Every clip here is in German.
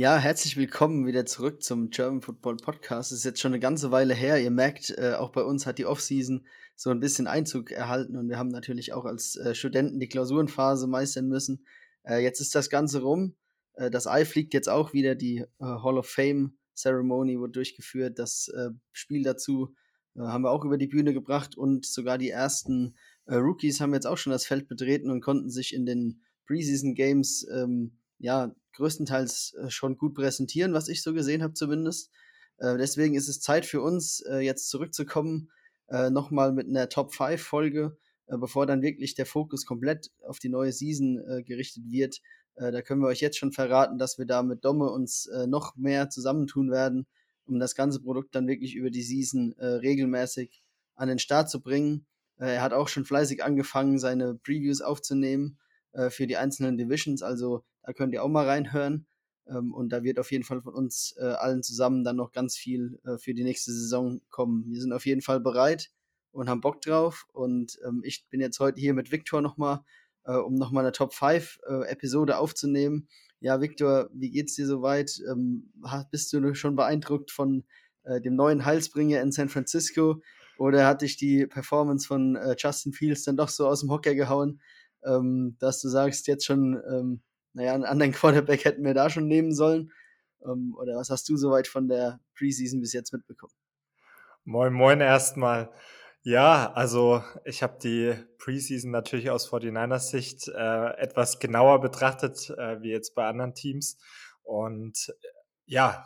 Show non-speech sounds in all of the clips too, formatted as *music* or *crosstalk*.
Ja, herzlich willkommen wieder zurück zum German Football Podcast. Es ist jetzt schon eine ganze Weile her. Ihr merkt, äh, auch bei uns hat die Offseason so ein bisschen Einzug erhalten und wir haben natürlich auch als äh, Studenten die Klausurenphase meistern müssen. Äh, jetzt ist das Ganze rum. Äh, das Ei fliegt jetzt auch wieder. Die äh, Hall of Fame Ceremony wurde durchgeführt. Das äh, Spiel dazu haben wir auch über die Bühne gebracht und sogar die ersten Rookies haben jetzt auch schon das Feld betreten und konnten sich in den Preseason Games ähm, ja, größtenteils äh, schon gut präsentieren, was ich so gesehen habe zumindest. Äh, deswegen ist es Zeit für uns, äh, jetzt zurückzukommen, nochmal mit einer Top 5 Folge, bevor dann wirklich der Fokus komplett auf die neue Season gerichtet wird. Da können wir euch jetzt schon verraten, dass wir da mit Domme uns noch mehr zusammentun werden, um das ganze Produkt dann wirklich über die Season regelmäßig an den Start zu bringen. Er hat auch schon fleißig angefangen, seine Previews aufzunehmen äh, für die einzelnen Divisions. Also da könnt ihr auch mal reinhören. Ähm, und da wird auf jeden Fall von uns äh, allen zusammen dann noch ganz viel äh, für die nächste Saison kommen. Wir sind auf jeden Fall bereit und haben Bock drauf. Und ähm, ich bin jetzt heute hier mit Viktor nochmal, äh, um nochmal eine Top 5 äh, Episode aufzunehmen. Ja, Viktor, wie geht's dir soweit? Ähm, bist du schon beeindruckt von äh, dem neuen Heilsbringer in San Francisco? Oder hat dich die Performance von äh, Justin Fields dann doch so aus dem Hocker gehauen? Ähm, dass du sagst, jetzt schon, ähm, naja, einen anderen Quarterback hätten wir da schon nehmen sollen. Ähm, oder was hast du soweit von der Preseason bis jetzt mitbekommen? Moin, moin erstmal. Ja, also ich habe die Preseason natürlich aus 49ers Sicht äh, etwas genauer betrachtet, äh, wie jetzt bei anderen Teams. Und äh, ja,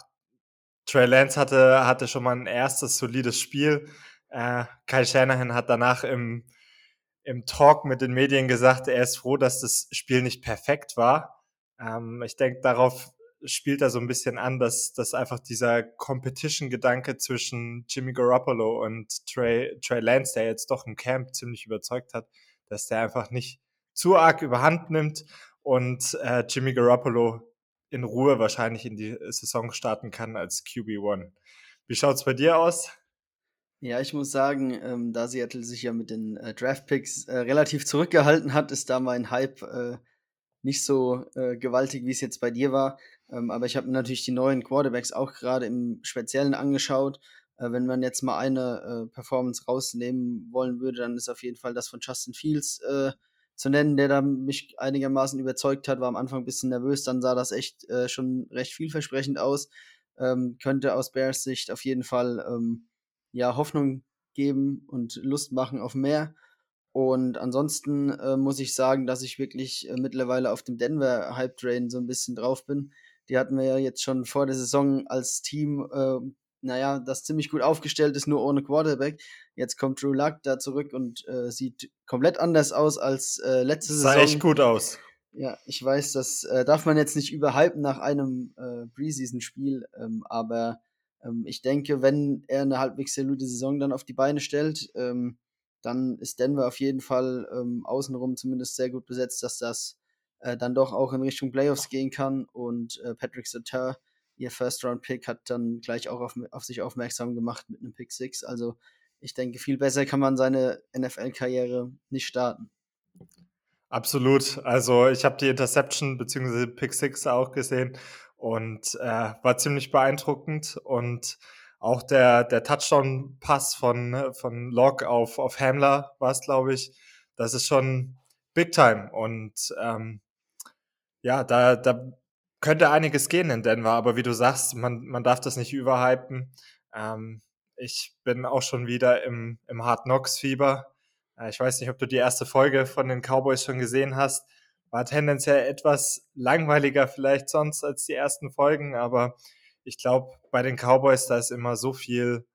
Trey Lance hatte, hatte schon mal ein erstes solides Spiel. Äh, Kyle Shanahan hat danach im im Talk mit den Medien gesagt, er ist froh, dass das Spiel nicht perfekt war. Ähm, ich denke, darauf spielt er so ein bisschen an, dass, dass einfach dieser Competition-Gedanke zwischen Jimmy Garoppolo und Trey, Trey Lance, der jetzt doch im Camp ziemlich überzeugt hat, dass der einfach nicht zu arg überhand nimmt und äh, Jimmy Garoppolo in Ruhe wahrscheinlich in die Saison starten kann als QB1. Wie schaut's bei dir aus? Ja, ich muss sagen, ähm, da Seattle sich ja mit den äh, Draftpicks äh, relativ zurückgehalten hat, ist da mein Hype äh, nicht so äh, gewaltig, wie es jetzt bei dir war. Ähm, aber ich habe mir natürlich die neuen Quarterbacks auch gerade im Speziellen angeschaut. Äh, wenn man jetzt mal eine äh, Performance rausnehmen wollen würde, dann ist auf jeden Fall das von Justin Fields zu nennen, der da mich einigermaßen überzeugt hat. War am Anfang ein bisschen nervös, dann sah das echt schon recht vielversprechend aus. Ähm, könnte aus Bears Sicht auf jeden Fall ähm, ja, Hoffnung geben und Lust machen auf mehr. Und ansonsten äh, muss ich sagen, dass ich wirklich äh, mittlerweile auf dem Denver Hype Train so ein bisschen drauf bin. Die hatten wir ja jetzt schon vor der Saison als Team, äh, naja, das ziemlich gut aufgestellt ist, nur ohne Quarterback. Jetzt kommt Drew Luck da zurück und äh, sieht komplett anders aus als äh, letzte Saison. Sah echt gut aus. Ja, ich weiß, das äh, darf man jetzt nicht überhypen nach einem Preseason-Spiel, ähm, aber ich denke, wenn er eine halbwegs solide Saison dann auf die Beine stellt, ähm, dann ist Denver auf jeden Fall ähm, außenrum zumindest sehr gut besetzt, dass das äh, dann doch auch in Richtung Playoffs gehen kann. Und äh, Patrick Sutter, ihr First-Round-Pick, hat dann gleich auch auf, auf sich aufmerksam gemacht mit einem Pick 6. Also ich denke, viel besser kann man seine NFL-Karriere nicht starten. Absolut. Also ich habe die Interception bzw. Pick 6 auch gesehen und äh, war ziemlich beeindruckend und auch der, der Touchdown-Pass von, von Locke auf, auf Hamler war es, glaube ich. Das ist schon Big Time. Und ähm, ja, da, da könnte einiges gehen in Denver, aber wie du sagst, man, man darf das nicht überhypen. Ähm, ich bin auch schon wieder im, im Hard Knocks-Fieber. Äh, ich weiß nicht, ob du die erste Folge von den Cowboys schon gesehen hast war tendenziell etwas langweiliger vielleicht sonst als die ersten Folgen, aber ich glaube, bei den Cowboys, da ist immer so viel,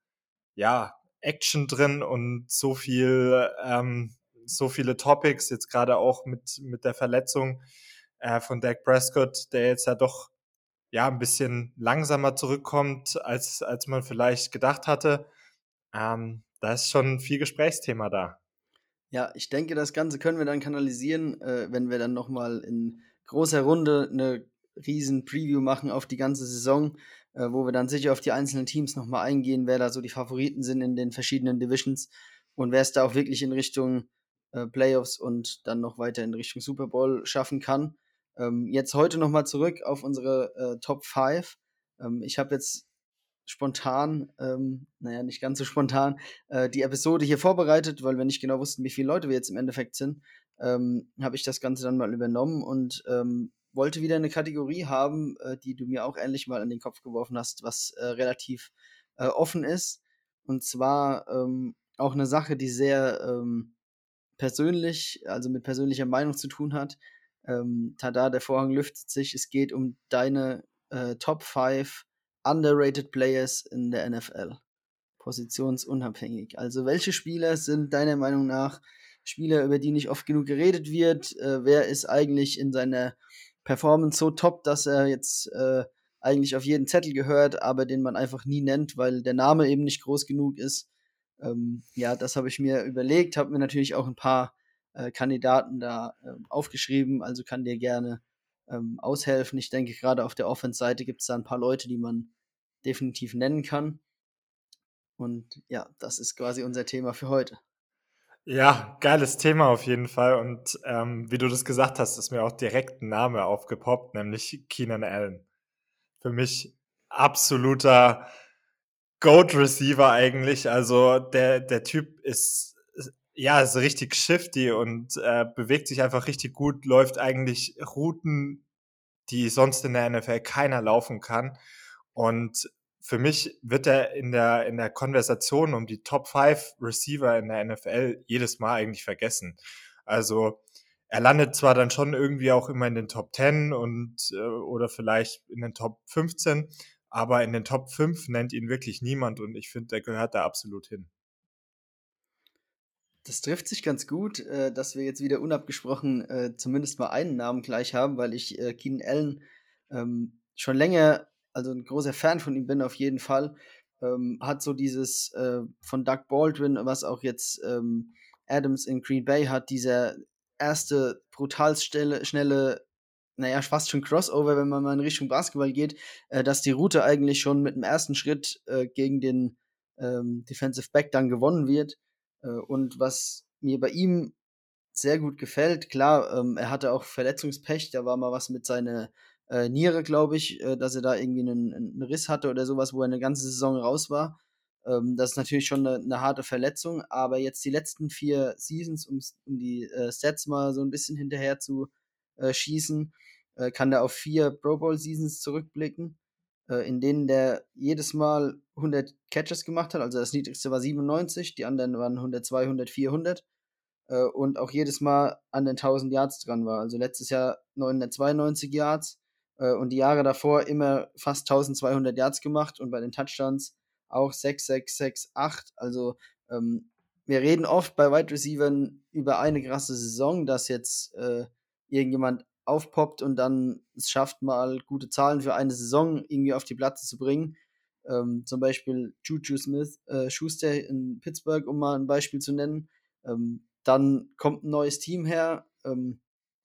ja, Action drin und so viel, ähm, so viele Topics, jetzt gerade auch mit, mit der Verletzung äh, von Dak Prescott, der jetzt ja doch ja ein bisschen langsamer zurückkommt, als, als man vielleicht gedacht hatte. Ähm, da ist schon viel Gesprächsthema da. Ja, ich denke, das Ganze können wir dann kanalisieren, äh, wenn wir dann nochmal in großer Runde eine riesen Preview machen auf die ganze Saison, äh, wo wir dann sicher auf die einzelnen Teams nochmal eingehen, wer da so die Favoriten sind in den verschiedenen Divisions und wer es da auch wirklich in Richtung äh, Playoffs und dann noch weiter in Richtung Super Bowl schaffen kann. Ähm, jetzt heute nochmal zurück auf unsere äh, Top 5. Ähm, ich habe jetzt spontan, ähm, naja, nicht ganz so spontan, äh, die Episode hier vorbereitet, weil wir nicht genau wussten, wie viele Leute wir jetzt im Endeffekt sind, ähm, habe ich das Ganze dann mal übernommen und ähm, wollte wieder eine Kategorie haben, äh, die du mir auch ähnlich mal an den Kopf geworfen hast, was äh, relativ äh, offen ist. Und zwar ähm, auch eine Sache, die sehr ähm, persönlich, also mit persönlicher Meinung zu tun hat. Ähm, tada, der Vorhang lüftet sich. Es geht um deine äh, Top 5 underrated Players in der NFL. Positionsunabhängig. Also welche Spieler sind deiner Meinung nach Spieler, über die nicht oft genug geredet wird? Äh, wer ist eigentlich in seiner Performance so top, dass er jetzt äh, eigentlich auf jeden Zettel gehört, aber den man einfach nie nennt, weil der Name eben nicht groß genug ist? Ähm, ja, das habe ich mir überlegt, habe mir natürlich auch ein paar äh, Kandidaten da äh, aufgeschrieben, also kann dir gerne ähm, aushelfen. Ich denke, gerade auf der Offense-Seite gibt es da ein paar Leute, die man definitiv nennen kann. Und ja, das ist quasi unser Thema für heute. Ja, geiles Thema auf jeden Fall. Und ähm, wie du das gesagt hast, ist mir auch direkt ein Name aufgepoppt, nämlich Keenan Allen. Für mich absoluter Goat Receiver eigentlich. Also der, der Typ ist, ja, ist richtig shifty und äh, bewegt sich einfach richtig gut, läuft eigentlich Routen, die sonst in der NFL keiner laufen kann. Und für mich wird er in der, in der Konversation um die Top 5 Receiver in der NFL jedes Mal eigentlich vergessen. Also er landet zwar dann schon irgendwie auch immer in den Top 10 und äh, oder vielleicht in den Top 15, aber in den Top 5 nennt ihn wirklich niemand und ich finde, der gehört da absolut hin. Das trifft sich ganz gut, äh, dass wir jetzt wieder unabgesprochen äh, zumindest mal einen Namen gleich haben, weil ich äh, Keenan Allen ähm, schon länger, also ein großer Fan von ihm bin auf jeden Fall. Ähm, hat so dieses äh, von Doug Baldwin, was auch jetzt ähm, Adams in Green Bay hat, dieser erste brutal schnelle, schnelle naja, fast schon Crossover, wenn man mal in Richtung Basketball geht, äh, dass die Route eigentlich schon mit dem ersten Schritt äh, gegen den ähm, Defensive Back dann gewonnen wird. Äh, und was mir bei ihm sehr gut gefällt, klar, ähm, er hatte auch Verletzungspech, da war mal was mit seiner äh, Niere, glaube ich, äh, dass er da irgendwie einen, einen, Riss hatte oder sowas, wo er eine ganze Saison raus war. Ähm, das ist natürlich schon eine, eine, harte Verletzung, aber jetzt die letzten vier Seasons, um, um die äh, Stats mal so ein bisschen hinterher zu äh, schießen, äh, kann der auf vier Pro Bowl Seasons zurückblicken, äh, in denen der jedes Mal 100 Catches gemacht hat. Also das niedrigste war 97, die anderen waren 102, 100, 400 und auch jedes Mal an den 1000 Yards dran war. Also letztes Jahr 992 Yards äh, und die Jahre davor immer fast 1200 Yards gemacht und bei den Touchdowns auch 6, 6, 6, 8. Also ähm, wir reden oft bei Wide Receivers über eine krasse Saison, dass jetzt äh, irgendjemand aufpoppt und dann es schafft, mal gute Zahlen für eine Saison irgendwie auf die Platte zu bringen. Ähm, zum Beispiel Juju Smith, äh, Schuster in Pittsburgh, um mal ein Beispiel zu nennen. Ähm, dann kommt ein neues Team her. Ähm,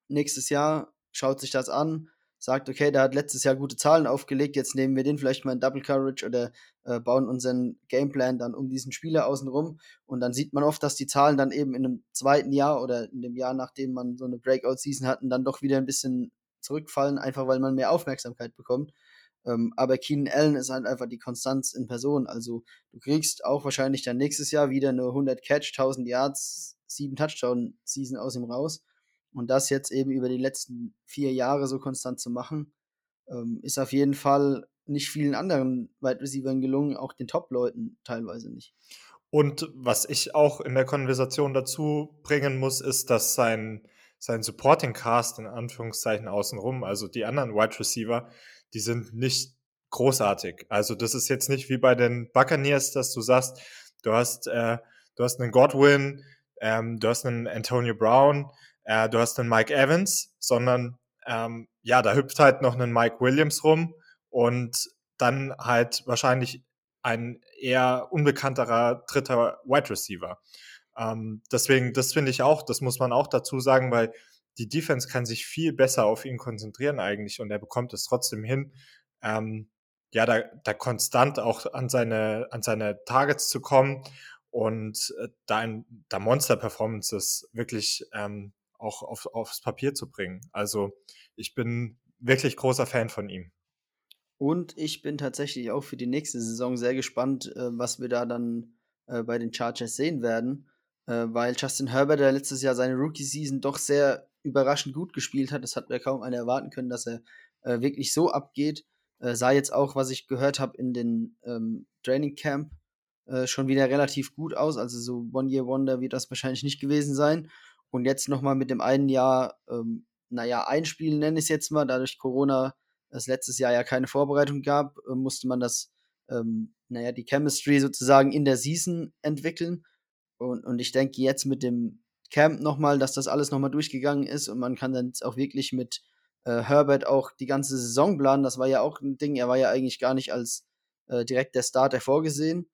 nächstes Jahr schaut sich das an, sagt, okay, der hat letztes Jahr gute Zahlen aufgelegt, jetzt nehmen wir den vielleicht mal in Double Coverage oder äh, bauen unseren Gameplan dann um diesen Spieler außenrum. Und dann sieht man oft, dass die Zahlen dann eben in einem zweiten Jahr oder in dem Jahr, nachdem man so eine Breakout-Season hatten, dann doch wieder ein bisschen zurückfallen, einfach weil man mehr Aufmerksamkeit bekommt. Ähm, aber Keenan Allen ist halt einfach die Konstanz in Person. Also du kriegst auch wahrscheinlich dann nächstes Jahr wieder eine 100 Catch, 1000 Yards, 7 Touchdown-Season aus ihm raus. Und das jetzt eben über die letzten vier Jahre so konstant zu machen, ähm, ist auf jeden Fall nicht vielen anderen Wide Receivers gelungen, auch den Top-Leuten teilweise nicht. Und was ich auch in der Konversation dazu bringen muss, ist, dass sein, sein Supporting Cast in Anführungszeichen außenrum, also die anderen Wide Receiver, die sind nicht großartig. Also das ist jetzt nicht wie bei den Buccaneers, dass du sagst, du hast, äh, du hast einen Godwin, ähm, du hast einen Antonio Brown, äh, du hast einen Mike Evans, sondern ähm, ja, da hüpft halt noch einen Mike Williams rum und dann halt wahrscheinlich ein eher unbekannterer dritter Wide Receiver. Ähm, deswegen, das finde ich auch, das muss man auch dazu sagen, weil die Defense kann sich viel besser auf ihn konzentrieren eigentlich und er bekommt es trotzdem hin, ähm, ja, da, da konstant auch an seine, an seine Targets zu kommen und äh, da, ein, da Monster-Performances wirklich ähm, auch auf, aufs Papier zu bringen. Also ich bin wirklich großer Fan von ihm. Und ich bin tatsächlich auch für die nächste Saison sehr gespannt, äh, was wir da dann äh, bei den Chargers sehen werden, äh, weil Justin Herbert, der letztes Jahr seine Rookie-Season doch sehr überraschend gut gespielt hat, das hat mir kaum einer erwarten können, dass er äh, wirklich so abgeht. Äh, sah jetzt auch, was ich gehört habe in den ähm, Training Camp, äh, schon wieder relativ gut aus. Also so One-Year-Wonder wird das wahrscheinlich nicht gewesen sein. Und jetzt nochmal mit dem einen Jahr, ähm, naja, einspielen nenne ich es jetzt mal, dadurch Corona es letztes Jahr ja keine Vorbereitung gab, äh, musste man das, ähm, naja, die Chemistry sozusagen in der Season entwickeln. Und, und ich denke jetzt mit dem Camp nochmal, dass das alles nochmal durchgegangen ist und man kann dann auch wirklich mit äh, Herbert auch die ganze Saison planen. Das war ja auch ein Ding, er war ja eigentlich gar nicht als äh, direkt der Starter vorgesehen.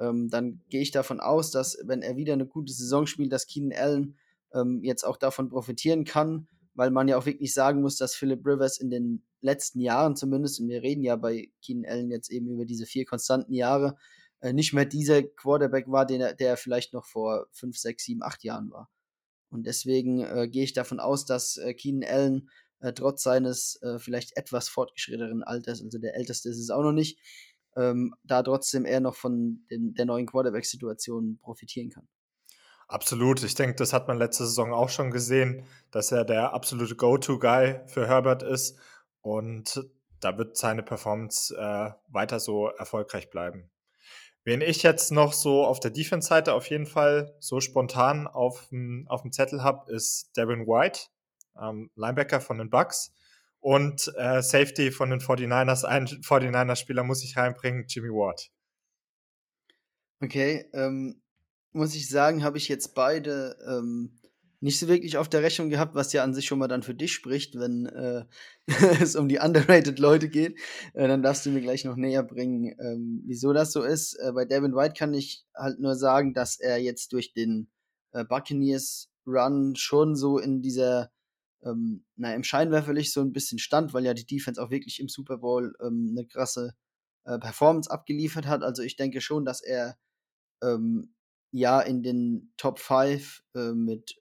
Ähm, dann gehe ich davon aus, dass wenn er wieder eine gute Saison spielt, dass Keenan Allen ähm, jetzt auch davon profitieren kann, weil man ja auch wirklich sagen muss, dass Philip Rivers in den letzten Jahren zumindest, und wir reden ja bei Keenan Allen jetzt eben über diese vier konstanten Jahre, äh, nicht mehr dieser Quarterback war, den er, der vielleicht noch vor fünf, sechs, sieben, acht Jahren war. Und deswegen äh, gehe ich davon aus, dass äh, Keenan Allen äh, trotz seines äh, vielleicht etwas fortgeschrittenen Alters, also der älteste ist es auch noch nicht, ähm, da trotzdem eher noch von den, der neuen Quarterback-Situation profitieren kann. Absolut. Ich denke, das hat man letzte Saison auch schon gesehen, dass er der absolute Go-To-Guy für Herbert ist. Und da wird seine Performance äh, weiter so erfolgreich bleiben. Wen ich jetzt noch so auf der Defense-Seite auf jeden Fall so spontan auf, dem Zettel habe, ist Devin White, ähm, Linebacker von den Bucks. Und äh, Safety von den 49ers. Ein 49er-Spieler muss ich reinbringen, Jimmy Ward. Okay, ähm, muss ich sagen, habe ich jetzt beide ähm, nicht so wirklich auf der Rechnung gehabt, was ja an sich schon mal dann für dich spricht, wenn äh, *laughs* es um die underrated Leute geht. Äh, dann darfst du mir gleich noch näher bringen, ähm, wieso das so ist. Äh, bei Devin White kann ich halt nur sagen, dass er jetzt durch den äh, Buccaneers Run schon so in dieser, ähm, na, im Scheinwerferlicht so ein bisschen stand, weil ja die Defense auch wirklich im Super Bowl ähm, eine krasse äh, Performance abgeliefert hat. Also ich denke schon, dass er ähm, ja in den Top 5 äh, mit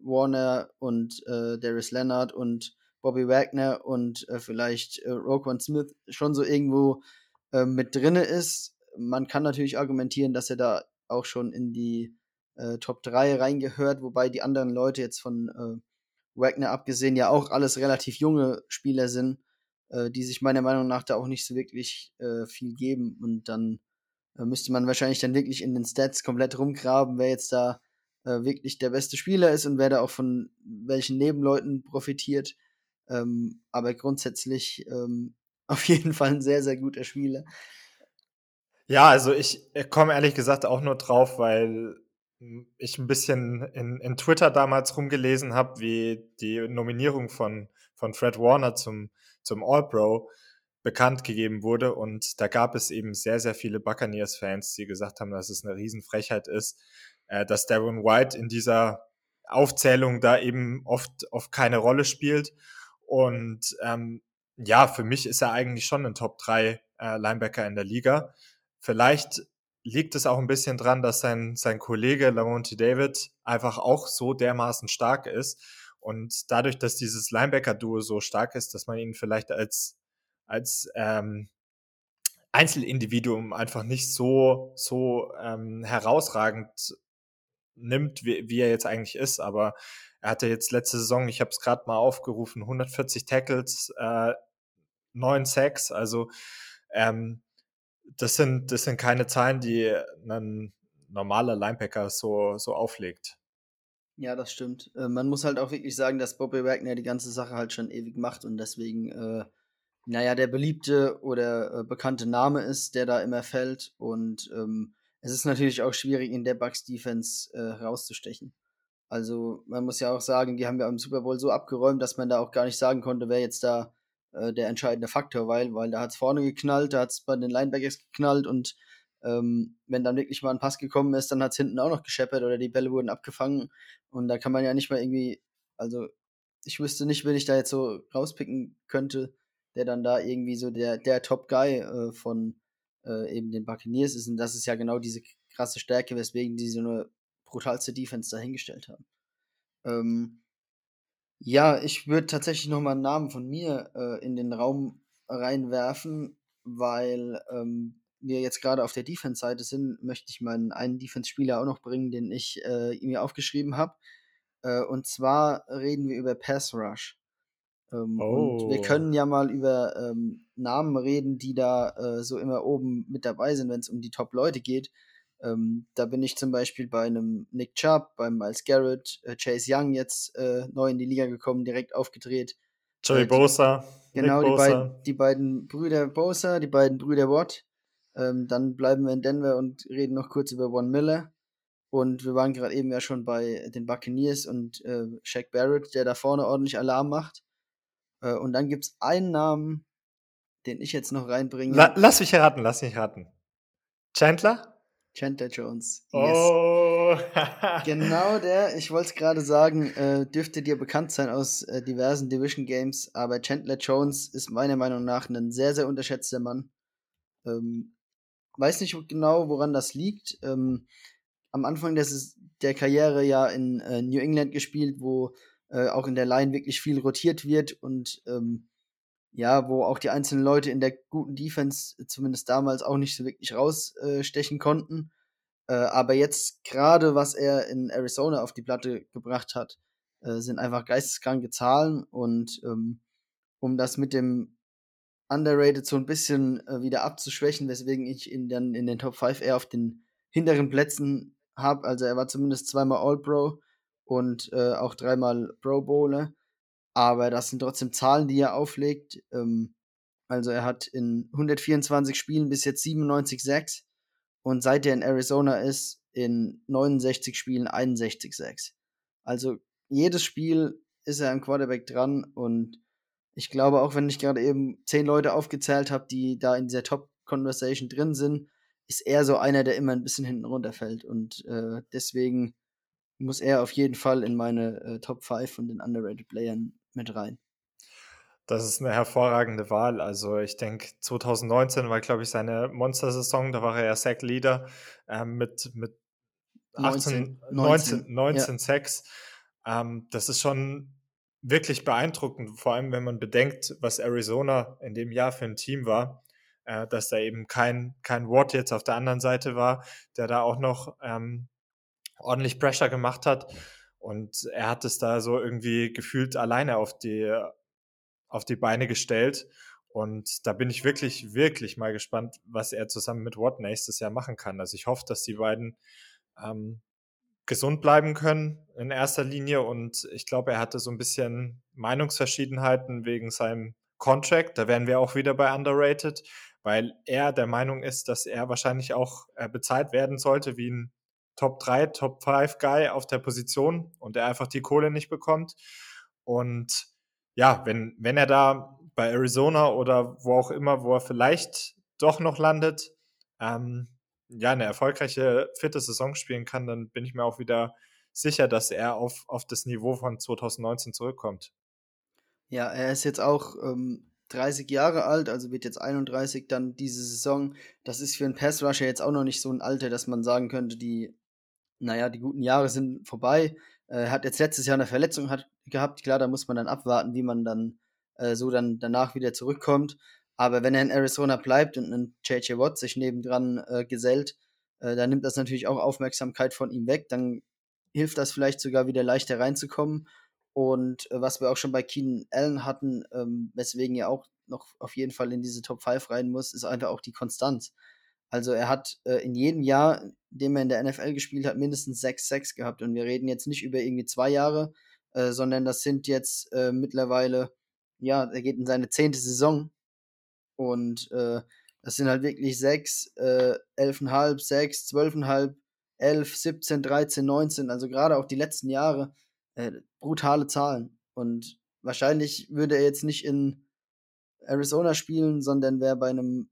Warner und äh, Darius Leonard und Bobby Wagner und äh, vielleicht äh, Roquan Smith schon so irgendwo äh, mit drinne ist. Man kann natürlich argumentieren, dass er da auch schon in die äh, Top 3 reingehört, wobei die anderen Leute jetzt von äh, Wagner abgesehen ja auch alles relativ junge Spieler sind, äh, die sich meiner Meinung nach da auch nicht so wirklich viel geben und dann da müsste man wahrscheinlich dann wirklich in den Stats komplett rumgraben, wer jetzt da äh, wirklich der beste Spieler ist und wer da auch von welchen Nebenleuten profitiert. Ähm, aber grundsätzlich ähm, *laughs* auf jeden Fall ein sehr, sehr guter Spieler. Ja, also ich komme ehrlich gesagt auch nur drauf, weil ich ein bisschen in, in Twitter damals rumgelesen habe, wie die Nominierung von, von Fred Warner zum, zum All-Pro bekannt gegeben wurde. Und da gab es eben sehr, sehr viele Buccaneers-Fans, die gesagt haben, dass es eine Riesenfrechheit ist, äh, dass Darren White in dieser Aufzählung da eben oft, oft keine Rolle spielt. Und ähm, ja, für mich ist er eigentlich schon ein Top 3 äh, Linebacker in der Liga. Vielleicht liegt es auch ein bisschen dran, dass sein, sein Kollege Lamonte David einfach auch so dermaßen stark ist. Und dadurch, dass dieses Linebacker-Duo so stark ist, dass man ihn vielleicht als als ähm, Einzelindividuum einfach nicht so, so ähm, herausragend nimmt, wie, wie er jetzt eigentlich ist. Aber er hatte jetzt letzte Saison, ich habe es gerade mal aufgerufen, 140 Tackles, äh, 9 Sacks. Also ähm, das, sind, das sind keine Zahlen, die ein normaler Linebacker so, so auflegt. Ja, das stimmt. Äh, man muss halt auch wirklich sagen, dass Bobby Wagner die ganze Sache halt schon ewig macht und deswegen äh, naja, der beliebte oder äh, bekannte Name ist, der da immer fällt. Und ähm, es ist natürlich auch schwierig, in der Bucks Defense äh, rauszustechen. Also man muss ja auch sagen, die haben ja im Super Bowl so abgeräumt, dass man da auch gar nicht sagen konnte, wer jetzt da äh, der entscheidende Faktor war, weil da hat es vorne geknallt, da hat es bei den Linebackers geknallt und ähm, wenn dann wirklich mal ein Pass gekommen ist, dann hat es hinten auch noch gescheppert oder die Bälle wurden abgefangen und da kann man ja nicht mal irgendwie, also ich wüsste nicht, wenn ich da jetzt so rauspicken könnte, der dann da irgendwie so der, der Top-Guy äh, von äh, eben den Buccaneers ist. Und das ist ja genau diese krasse Stärke, weswegen die so eine brutalste Defense dahingestellt haben. Ähm, Ja, ich würde tatsächlich noch mal 'n Namen von mir, äh, in den Raum reinwerfen, weil, ähm, wir jetzt grade auf der Defense-Seite sind, möchte ich meinen einen Defense-Spieler auch noch bringen, den ich, äh, mir aufgeschrieben habe. Äh, und zwar reden wir über Pass Rush. Ähm, und wir Oh. können ja mal über, ähm, Namen reden, die da, äh, so immer oben mit dabei sind, wenn's um die Top-Leute geht. Ähm, da bin ich zum Beispiel bei 'nem Nick Chubb, beim Myles Garrett, äh, Chase Young jetzt, äh, neu in die Liga gekommen, direkt aufgedreht. Joey die Bosa, Nick genau, die beiden Bosa. die beiden Brüder Bosa, die beiden Brüder Watt. Ähm, dann bleiben wir in Denver und reden noch kurz über Von Miller. Und wir waren grad eben ja schon bei den Buccaneers und, äh, Shaq Barrett, der da vorne ordentlich Alarm macht. Äh, und dann gibt's einen Namen, den ich jetzt noch La reinbringe. lass mich raten, lass mich raten. Chandler? Chandler Jones, yes. Oh. *laughs* Genau der. Ich wollte es grade sagen, äh, dürfte dir bekannt sein aus, äh, diversen Division Games, aber Chandler Jones ist meiner Meinung nach 'nen sehr, sehr unterschätzter Mann. Ähm, weiß nicht genau, woran das liegt. Ähm, am Anfang der Sis der Karriere ja in, äh, New England gespielt, wo, äh, auch in der Line wirklich viel rotiert wird und, ähm, ja, wo auch die einzelnen Leute in der guten Defense zumindest damals auch nicht so wirklich raus äh, konnten. Äh, aber jetzt grade, was er in Arizona auf die Platte gebracht hat, äh, sind einfach geisteskranke Zahlen und, ähm, um das mit dem underrated so 'n bisschen, äh, wieder abzuschwächen, weswegen ich ihn dann in den Top 5 eher auf den hinteren Plätzen habe. Also, er war zumindest zweimal All-Pro und, äh, auch dreimal Pro Bowler. Aber das sind trotzdem Zahlen, die er auflegt. Ähm, also, er hat in 124 Spielen bis jetzt 97 Sacks und seit er in Arizona ist, in 69 Spielen 61 Sacks. Also, jedes Spiel ist er am Quarterback dran und ich glaube, auch wenn ich grade eben 10 Leute aufgezählt habe, die da in dieser Top-Conversation drin sind, ist er so einer, der immer 'n bisschen hinten runterfällt. Und, äh, deswegen muss er auf jeden Fall in meine, äh, Top 5 von den underrated Playern mit rein. Das ist 'ne hervorragende Wahl. Also, ich denke, 2019 war, glaube ich, seine Monstersaison. Da war er ja Sack-Leader, ähm, mit mit 19, 18, 19 19, ja. 19 Sacks. Ähm, das ist schon wirklich beeindruckend, vor allem, wenn man bedenkt, was Arizona in dem Jahr für 'n Team war, äh, dass da eben kein kein Watt jetzt auf der anderen Seite war, der da auch noch, ähm, ordentlich Pressure gemacht hat. Und er hat es da so irgendwie gefühlt alleine auf die auf die Beine gestellt. Und da bin ich wirklich, wirklich mal gespannt, was er zusammen mit Watt nächstes Jahr machen kann. Also, ich hoffe, dass die beiden, ähm, gesund bleiben können in erster Linie. Und ich glaube, er hatte so 'n bisschen Meinungsverschiedenheiten wegen seinem Contract. Da wären wir auch wieder bei underrated, weil er der Meinung ist, dass er wahrscheinlich auch, äh, bezahlt werden sollte wie 'n Top 3, Top 5 Guy auf der Position und er einfach die Kohle nicht bekommt. Und ja, wenn wenn er da bei Arizona oder wo auch immer, wo er vielleicht doch noch landet, ähm, ja, 'ne erfolgreiche 4. Saison spielen kann, dann bin ich mir auch wieder sicher, dass er auf auf das Niveau von 2019 zurückkommt. Ja, er ist jetzt auch, ähm, 30 Jahre alt, also wird jetzt 31 dann diese Saison. Das ist für 'n Pass Rusher jetzt auch noch nicht so 'n Alter, dass man sagen könnte, die na ja, die guten Jahre sind vorbei. Äh, hat jetzt letztes Jahr 'ne Verletzung hat gehabt. Klar, da muss man dann abwarten, wie man dann, äh, so dann danach wieder zurückkommt. Aber wenn er in Arizona bleibt und 'nen JJ Watt sich nebendran, äh, gesellt, äh, dann nimmt das natürlich auch Aufmerksamkeit von ihm weg. Dann hilft das vielleicht sogar wieder leichter reinzukommen. Und, äh, was wir auch schon bei Keenan Allen hatten, ähm, weswegen er auch noch auf jeden Fall in diese Top 5 rein muss, ist einfach auch die Konstanz. Also, er hat, äh, in jedem Jahr, in dem er in der NFL gespielt hat, mindestens 6 Sacks gehabt. Und wir reden jetzt nicht über irgendwie 2 Jahre, äh, sondern das sind jetzt, äh, mittlerweile ja, er geht in seine 10. Saison. Und, äh, das sind halt wirklich 6, äh, 11,5, 6, 12,5, 11, 17, 13, 19, also grade auch die letzten Jahre, äh, brutale Zahlen. Und wahrscheinlich würde er jetzt nicht in Arizona spielen, sondern wäre bei 'nem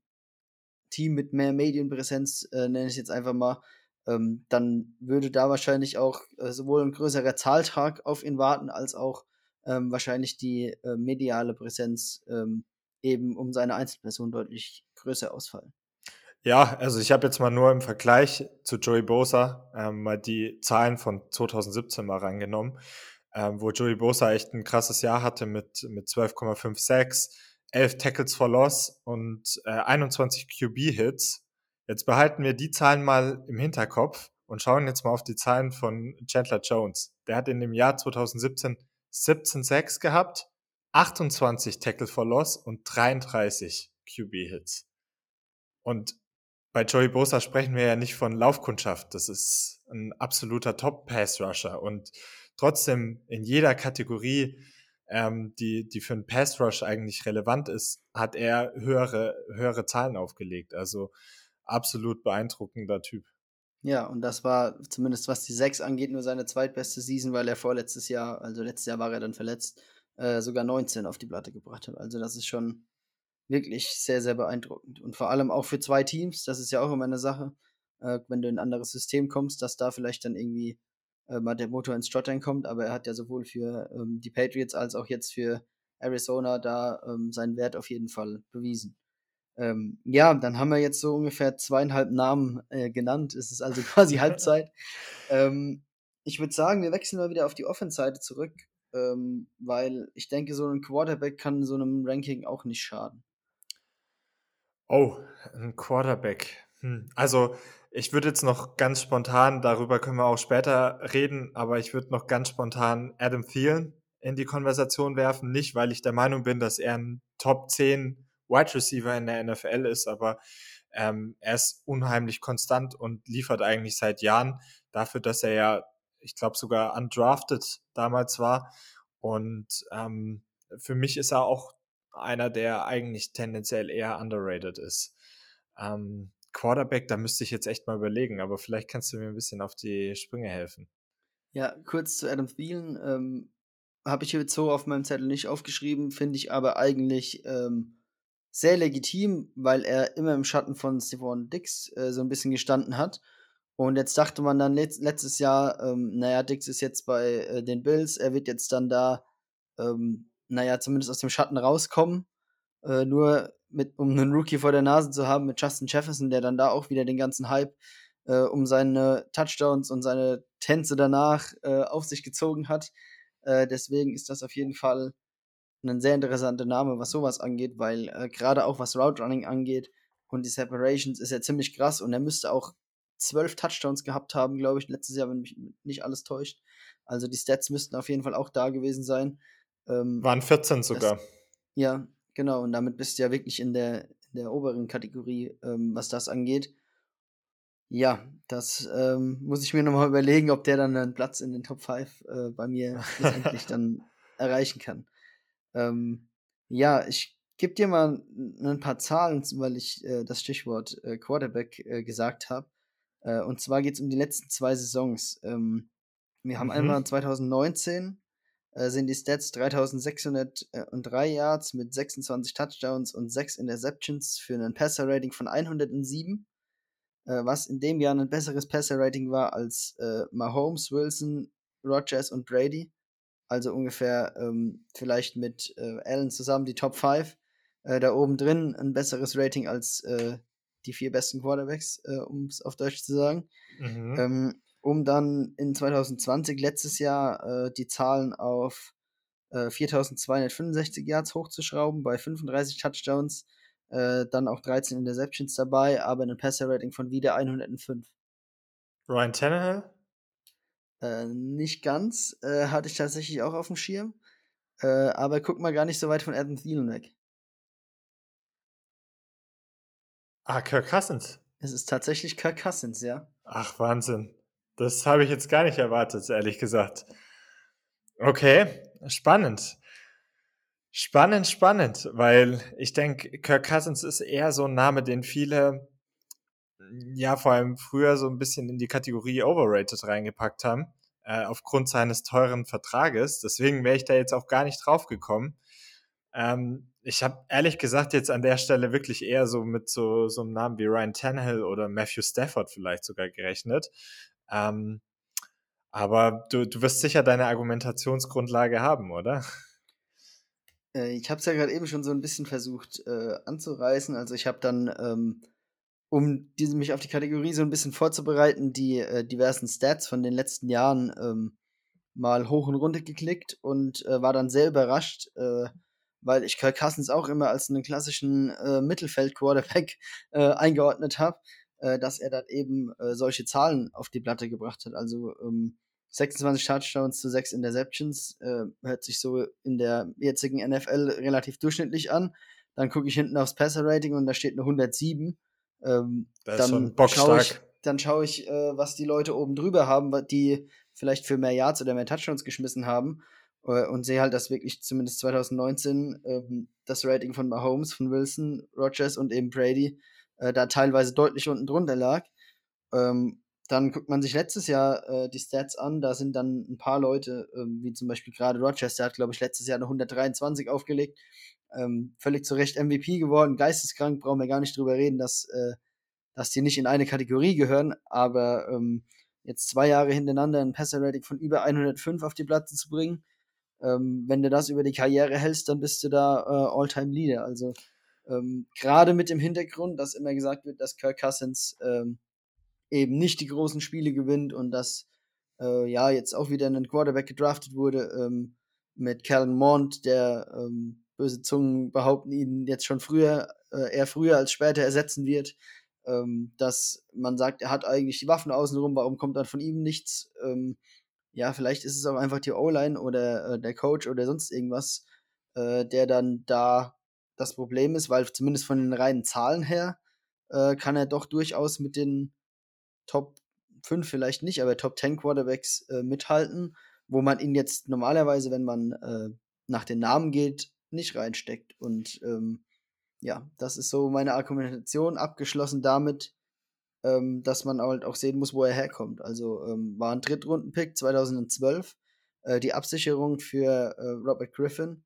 Team mit mehr Medienpräsenz, äh, nenne ich's jetzt einfach mal, ähm, dann würde da wahrscheinlich auch, äh, sowohl 'n größerer Zahltag auf ihn warten als auch, ähm, wahrscheinlich die, äh, mediale Präsenz, ähm, eben um seine Einzelperson deutlich größer ausfallen. Ja, also, ich habe jetzt mal nur im Vergleich zu Joey Bosa, ähm, mal die Zahlen von 2017 mal rangenommen. ähm, wo Joey Bosa echt ein krasses Jahr hatte mit, mit 12,56, 11 Tackles for Loss und äh, 21 QB-Hits. Jetzt behalten wir die Zahlen mal im Hinterkopf und schauen jetzt mal auf die Zahlen von Chandler Jones. Der hat in dem Jahr 2017 17 Sacks gehabt, 28 Tackle for Loss und 33 QB-Hits. Und bei Joey Bosa sprechen wir ja nicht von Laufkundschaft. Das ist ein absoluter Top-Pass-Rusher und trotzdem in jeder Kategorie, ähm, die, die für einen Pass-Rush eigentlich relevant ist, hat er höhere, höhere Zahlen aufgelegt. Also absolut beeindruckender Typ. Ja, und das war zumindest was die 6 angeht, nur seine zweitbeste Season, weil er vorletztes Jahr, also letztes Jahr war er dann verletzt, äh, sogar 19 auf die Platte gebracht hat. Also das ist schon wirklich sehr, sehr beeindruckend. Und vor allem auch für zwei Teams, das ist ja auch immer eine Sache, äh, wenn du in ein anderes System kommst, dass da vielleicht dann irgendwie mal der Motor ins Stottern kommt. Aber er hat ja sowohl für ähm, die Patriots als auch jetzt für Arizona da ähm, seinen Wert auf jeden Fall bewiesen. Ähm, ja, dann haben wir jetzt so ungefähr zweieinhalb Namen äh, genannt. Es ist also *laughs* quasi Halbzeit. Ähm, ich würde sagen, wir wechseln mal wieder auf die Offense-Seite zurück, ähm, weil ich denke, so ein Quarterback kann so einem Ranking auch nicht schaden. Oh, ein Quarterback. Hm. Also, ich würde jetzt noch ganz spontan, darüber können wir auch später reden, aber ich würde noch ganz spontan Adam Thielen in die Konversation werfen. Nicht, weil ich der Meinung bin, dass er ein Top 10 Wide Receiver in der NFL ist, aber ähm, er ist unheimlich konstant und liefert eigentlich seit Jahren dafür, dass er ja, ich glaube, sogar undrafted damals war. Und ähm, für mich ist er auch einer, der eigentlich tendenziell eher underrated ist. Ähm, Quarterback, da müsste ich jetzt echt mal überlegen, aber vielleicht kannst du mir ein bisschen auf die Sprünge helfen. Ja, kurz zu Adam Thielen. Ähm, Habe ich jetzt so auf meinem Zettel nicht aufgeschrieben, finde ich aber eigentlich ähm, sehr legitim, weil er immer im Schatten von Stephon Dix äh, so ein bisschen gestanden hat. Und jetzt dachte man dann letzt, letztes Jahr, ähm, naja, Dix ist jetzt bei äh, den Bills, er wird jetzt dann da ähm, naja, zumindest aus dem Schatten rauskommen. Äh, nur mit, um einen Rookie vor der Nase zu haben mit Justin Jefferson, der dann da auch wieder den ganzen Hype äh, um seine Touchdowns und seine Tänze danach äh, auf sich gezogen hat. Äh, deswegen ist das auf jeden Fall ein sehr interessanter Name, was sowas angeht, weil äh, gerade auch was Route Running angeht und die Separations ist ja ziemlich krass und er müsste auch zwölf Touchdowns gehabt haben, glaube ich, letztes Jahr, wenn mich nicht alles täuscht. Also die Stats müssten auf jeden Fall auch da gewesen sein. Ähm, Waren 14 sogar. Das, ja, genau. Und damit bist du ja wirklich in der, in der oberen Kategorie, ähm, was das angeht. Ja, das ähm, muss ich mir nochmal überlegen, ob der dann einen Platz in den Top 5 äh, bei mir letztendlich dann *laughs* erreichen kann. Ähm, ja, ich gebe dir mal ein paar Zahlen, weil ich äh, das Stichwort äh, Quarterback äh, gesagt habe. Äh, und zwar geht es um die letzten zwei Saisons. Ähm, wir haben mhm. einmal 2019 äh, sind die Stats 3603 Yards mit 26 Touchdowns und 6 Interceptions für ein Passer-Rating von 107, äh, was in dem Jahr ein besseres Passer-Rating war als äh, Mahomes, Wilson, Rogers und Brady. Also ungefähr ähm, vielleicht mit äh, Allen zusammen die Top 5. Äh, da oben drin ein besseres Rating als die vier besten Quarterbacks, um es auf Deutsch zu sagen. Mhm. Ähm, um dann in 2020, letztes Jahr, äh, die Zahlen auf äh, 4265 Yards hochzuschrauben, bei 35 Touchdowns, äh, dann auch 13 Interceptions dabei, aber ein Passer-Rating von wieder 105. Ryan Tannehill? Äh, nicht ganz, äh, hatte ich tatsächlich auch auf dem Schirm, äh, aber guck mal gar nicht so weit von Adam Thielen weg. Ah, Kirk Cousins. Es ist tatsächlich Kirk Cousins, ja. Ach, Wahnsinn. Das habe ich jetzt gar nicht erwartet, ehrlich gesagt. Okay, spannend. Spannend, spannend, weil ich denke, Kirk Cousins ist eher so ein Name, den viele, ja, vor allem früher so ein bisschen in die Kategorie overrated reingepackt haben, äh, aufgrund seines teuren Vertrages. Deswegen wäre ich da jetzt auch gar nicht drauf gekommen. Ähm, ich habe ehrlich gesagt jetzt an der Stelle wirklich eher so mit so, so einem Namen wie Ryan Tannehill oder Matthew Stafford vielleicht sogar gerechnet. Ähm, aber du, du wirst sicher deine Argumentationsgrundlage haben, oder? Äh, ich habe es ja gerade eben schon so ein bisschen versucht äh, anzureißen. Also ich habe dann, ähm, um diese, mich auf die Kategorie so ein bisschen vorzubereiten, die äh, diversen Stats von den letzten Jahren ähm, mal hoch und runter geklickt und äh, war dann sehr überrascht, äh, weil ich Kirk Cousins auch immer als einen klassischen äh, Mittelfeld-Quarterback eingeordnet habe, äh, dass er dann eben äh, solche Zahlen auf die Platte gebracht hat. Also ähm, 26 Touchdowns zu 6 Interceptions äh, hört sich so in der jetzigen NFL relativ durchschnittlich an. Dann gucke ich hinten aufs Passer-Rating und da steht eine 107. Ähm, das ist schon bockstark. Ich, dann schaue ich, äh, was die Leute oben drüber haben, die vielleicht für mehr Yards oder mehr Touchdowns geschmissen haben. Äh, und sehe halt, dass wirklich zumindest 2019 ähm, das Rating von Mahomes, von Wilson, Rogers und eben Brady äh, da teilweise deutlich unten drunter lag. Ähm, dann guckt man sich letztes Jahr äh, die Stats an, da sind dann ein paar Leute, ähm, wie zum Beispiel gerade Rogers, der hat, glaube ich, letztes Jahr eine 123 aufgelegt, ähm, völlig zu Recht MVP geworden, geisteskrank, brauchen wir gar nicht drüber reden, dass, äh, dass die nicht in eine Kategorie gehören, aber ähm, jetzt zwei Jahre hintereinander ein Passer-Rating von über 105 auf die Platte zu bringen, ähm, wenn du das über die Karriere hältst, dann bist du da äh, All-Time-Leader. Also ähm, gerade mit dem Hintergrund, dass immer gesagt wird, dass Kirk Cousins ähm, eben nicht die großen Spiele gewinnt und dass äh, ja jetzt auch wieder ein Quarterback gedraftet wurde ähm, mit Callan Mond, der ähm, böse Zungen behaupten ihn jetzt schon früher, äh, eher früher als später ersetzen wird. Ähm, dass man sagt, er hat eigentlich die Waffen außenrum, warum kommt dann von ihm nichts? Ähm, ja, vielleicht ist es auch einfach die O-Line oder äh, der Coach oder sonst irgendwas, äh, der dann da das Problem ist, weil zumindest von den reinen Zahlen her äh, kann er doch durchaus mit den Top 5 vielleicht nicht, aber Top 10 Quarterbacks äh, mithalten, wo man ihn jetzt normalerweise, wenn man äh, nach den Namen geht, nicht reinsteckt. Und ähm, ja, das ist so meine Argumentation, abgeschlossen damit, ähm, dass man halt auch sehen muss, wo er herkommt. Also ähm, war ein Drittrunden-Pick 2012, äh, die Absicherung für äh, Robert Griffin,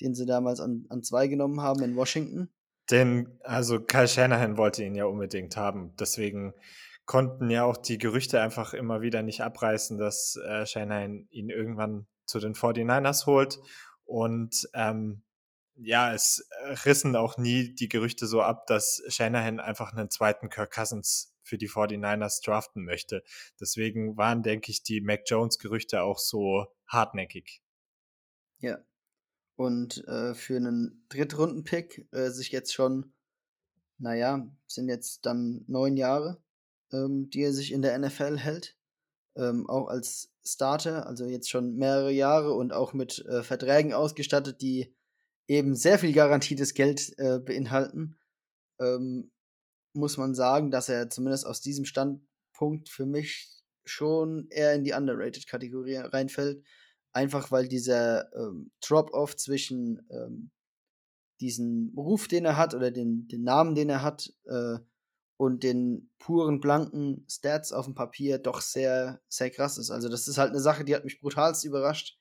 den sie damals an, an zwei genommen haben in Washington. Den, also Kyle Shanahan wollte ihn ja unbedingt haben. Deswegen konnten ja auch die Gerüchte einfach immer wieder nicht abreißen, dass äh, Shanahan ihn irgendwann zu den 49ers holt. Und ähm, ja, es rissen auch nie die Gerüchte so ab, dass Shanahan einfach einen zweiten Kirk Cousins für die 49ers draften möchte. Deswegen waren, denke ich, die Mac Jones-Gerüchte auch so hartnäckig. Ja. Und äh, für einen Drittrunden-Pick äh, sich jetzt schon, naja, sind jetzt dann neun Jahre, ähm, die er sich in der NFL hält. Ähm, auch als Starter, also jetzt schon mehrere Jahre und auch mit äh, Verträgen ausgestattet, die eben sehr viel garantiertes Geld äh, beinhalten. Ähm, muss man sagen, dass er zumindest aus diesem Standpunkt für mich schon eher in die Underrated-Kategorie reinfällt. Einfach weil dieser ähm, Drop-Off zwischen ähm, diesen Ruf, den er hat, oder den, den Namen, den er hat, äh, und den puren, blanken Stats auf dem Papier doch sehr, sehr krass ist. Also, das ist halt eine Sache, die hat mich brutalst überrascht,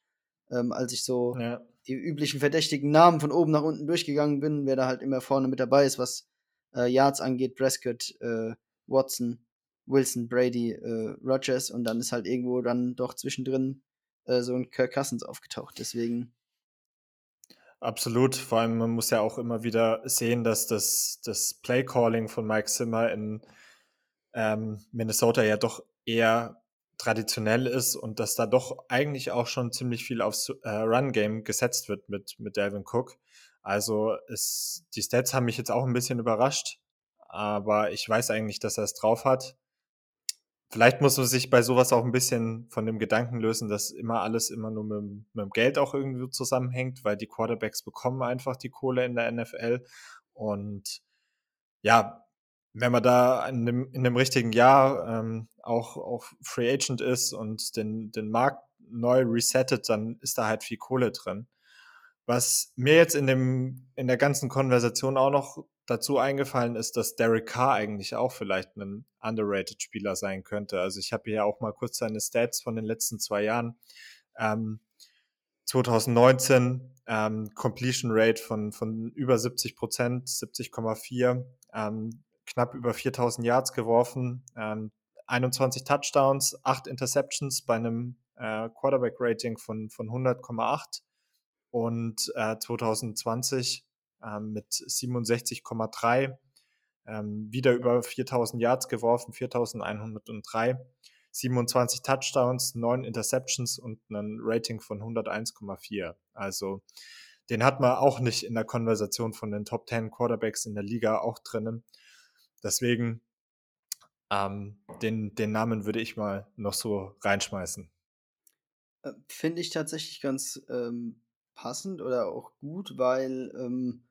ähm, als ich so ja. die üblichen verdächtigen Namen von oben nach unten durchgegangen bin, wer da halt immer vorne mit dabei ist, was äh, Yards angeht, Prescott, äh, Watson, Wilson, Brady, äh, Rogers und dann ist halt irgendwo dann doch zwischendrin äh, so ein Kirk Cousins aufgetaucht. Deswegen. Absolut. Vor allem, man muss ja auch immer wieder sehen, dass das, das Play-Calling von Mike Zimmer in ähm, Minnesota ja doch eher traditionell ist und dass da doch eigentlich auch schon ziemlich viel aufs äh, Run-Game gesetzt wird mit, mit Dalvin Cook. Also es, die Stats haben mich jetzt auch ein bisschen überrascht, aber ich weiß eigentlich, dass er es drauf hat. Vielleicht muss man sich bei sowas auch ein bisschen von dem Gedanken lösen, dass immer alles immer nur mit, mit dem Geld auch irgendwie zusammenhängt, weil die Quarterbacks bekommen einfach die Kohle in der NFL. Und ja, wenn man da in dem, in dem richtigen Jahr ähm, auch, auch Free Agent ist und den, den Markt neu resettet, dann ist da halt viel Kohle drin. Was mir jetzt in, dem, in der ganzen Konversation auch noch dazu eingefallen ist, dass Derek Carr eigentlich auch vielleicht ein underrated Spieler sein könnte. Also ich habe hier auch mal kurz seine Stats von den letzten zwei Jahren. Ähm, 2019 ähm, Completion Rate von, von über 70 Prozent, 70,4, ähm, knapp über 4000 Yards geworfen, ähm, 21 Touchdowns, 8 Interceptions bei einem äh, Quarterback Rating von, von 100,8 und äh, 2020 ähm, mit 67,3 ähm, wieder über 4000 Yards geworfen, 4103. 27 Touchdowns, 9 Interceptions und ein Rating von 101,4. Also den hat man auch nicht in der Konversation von den Top 10 Quarterbacks in der Liga auch drinnen. Deswegen ähm, den, den Namen würde ich mal noch so reinschmeißen. Äh, finde ich tatsächlich ganz ähm, passend oder auch gut, weil ähm,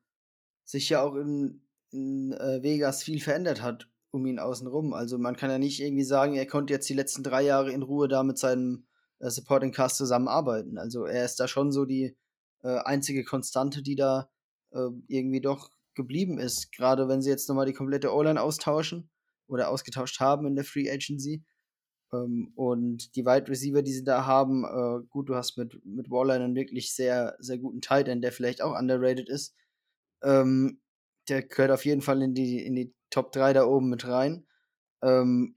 sich ja auch in, in äh, Vegas viel verändert hat um ihn außenrum. Also man kann ja nicht irgendwie sagen, er konnte jetzt die letzten drei Jahre in Ruhe da mit seinem äh, Supporting Cast zusammenarbeiten. Also er ist da schon so die äh, einzige Konstante, die da äh, irgendwie doch geblieben ist. Gerade wenn sie jetzt nochmal die komplette O-Line austauschen oder ausgetauscht haben in der Free Agency. Ähm, und die Wide Receiver, die sie da haben, äh, gut, du hast mit, mit Waller einen wirklich sehr, sehr guten Tight End, der vielleicht auch underrated ist. Ähm, der gehört auf jeden Fall in die, in die Top 3 da oben mit rein. Ähm,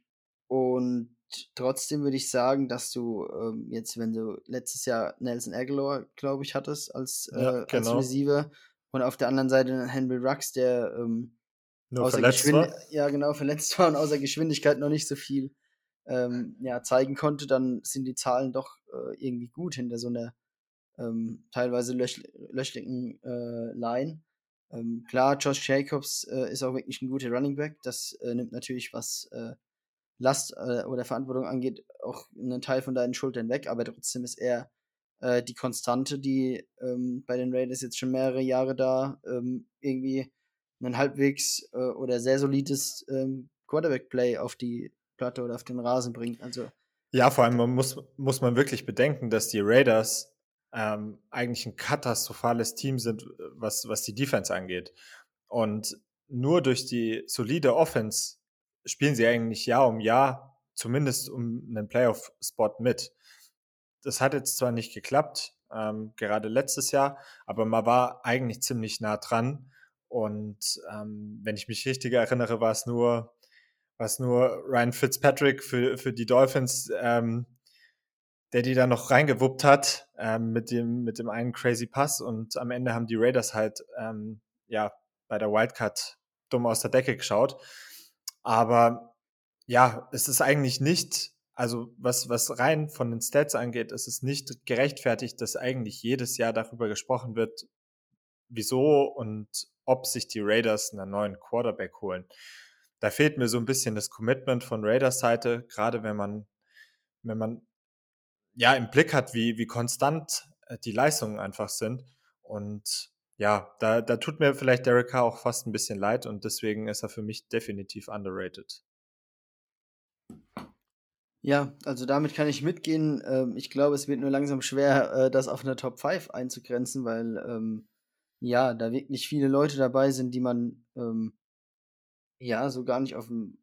und trotzdem würde ich sagen, dass du ähm, jetzt, wenn du letztes Jahr Nelson Aguilar, glaube ich, hattest als, äh, ja, genau. als Receiver und auf der anderen Seite Henry Rux, der ähm, außer verletzt war? ja genau verletzt war und außer Geschwindigkeit noch nicht so viel ähm, ja, zeigen konnte, dann sind die Zahlen doch äh, irgendwie gut hinter so einer ähm, teilweise löch löchligen äh, Line. Ähm, klar, Josh Jacobs äh, ist auch wirklich ein guter Running Back. Das äh, nimmt natürlich, was äh, Last äh, oder Verantwortung angeht, auch einen Teil von deinen Schultern weg. Aber trotzdem ist er äh, die Konstante, die ähm, bei den Raiders jetzt schon mehrere Jahre da ähm, irgendwie ein halbwegs äh, oder sehr solides ähm, Quarterback-Play auf die Platte oder auf den Rasen bringt. Also ja, vor allem man muss, muss man wirklich bedenken, dass die Raiders ähm, eigentlich ein katastrophales Team sind, äh, was, was die Defense angeht. Und nur durch die solide Offense spielen sie eigentlich Jahr um Jahr zumindest um einen Playoff-Spot mit. Das hat jetzt zwar nicht geklappt, ähm, gerade letztes Jahr, aber man war eigentlich ziemlich nah dran. Und ähm, wenn ich mich richtig erinnere, war es nur, nur Ryan Fitzpatrick für, für die Dolphins, ähm, der die da noch reingewuppt hat ähm, mit, dem, mit dem einen crazy Pass und am Ende haben die Raiders halt ähm, ja bei der Wildcard dumm aus der Decke geschaut. Aber ja, es ist eigentlich nicht, also was, was rein von den Stats angeht, es ist nicht gerechtfertigt, dass eigentlich jedes Jahr darüber gesprochen wird, wieso und ob sich die Raiders einen neuen Quarterback holen. Da fehlt mir so ein bisschen das Commitment von Raiders Seite, gerade wenn man, wenn man ja im Blick hat, wie, wie konstant äh, die Leistungen einfach sind. Und ja, da, da tut mir vielleicht Derek Carr auch fast ein bisschen leid und deswegen ist er für mich definitiv underrated. Ja, also damit kann ich mitgehen. Ähm, ich glaube, es wird nur langsam schwer, äh, das auf eine Top 5 einzugrenzen, weil ähm, ja, da wirklich viele Leute dabei sind, die man ähm, ja so gar nicht auf dem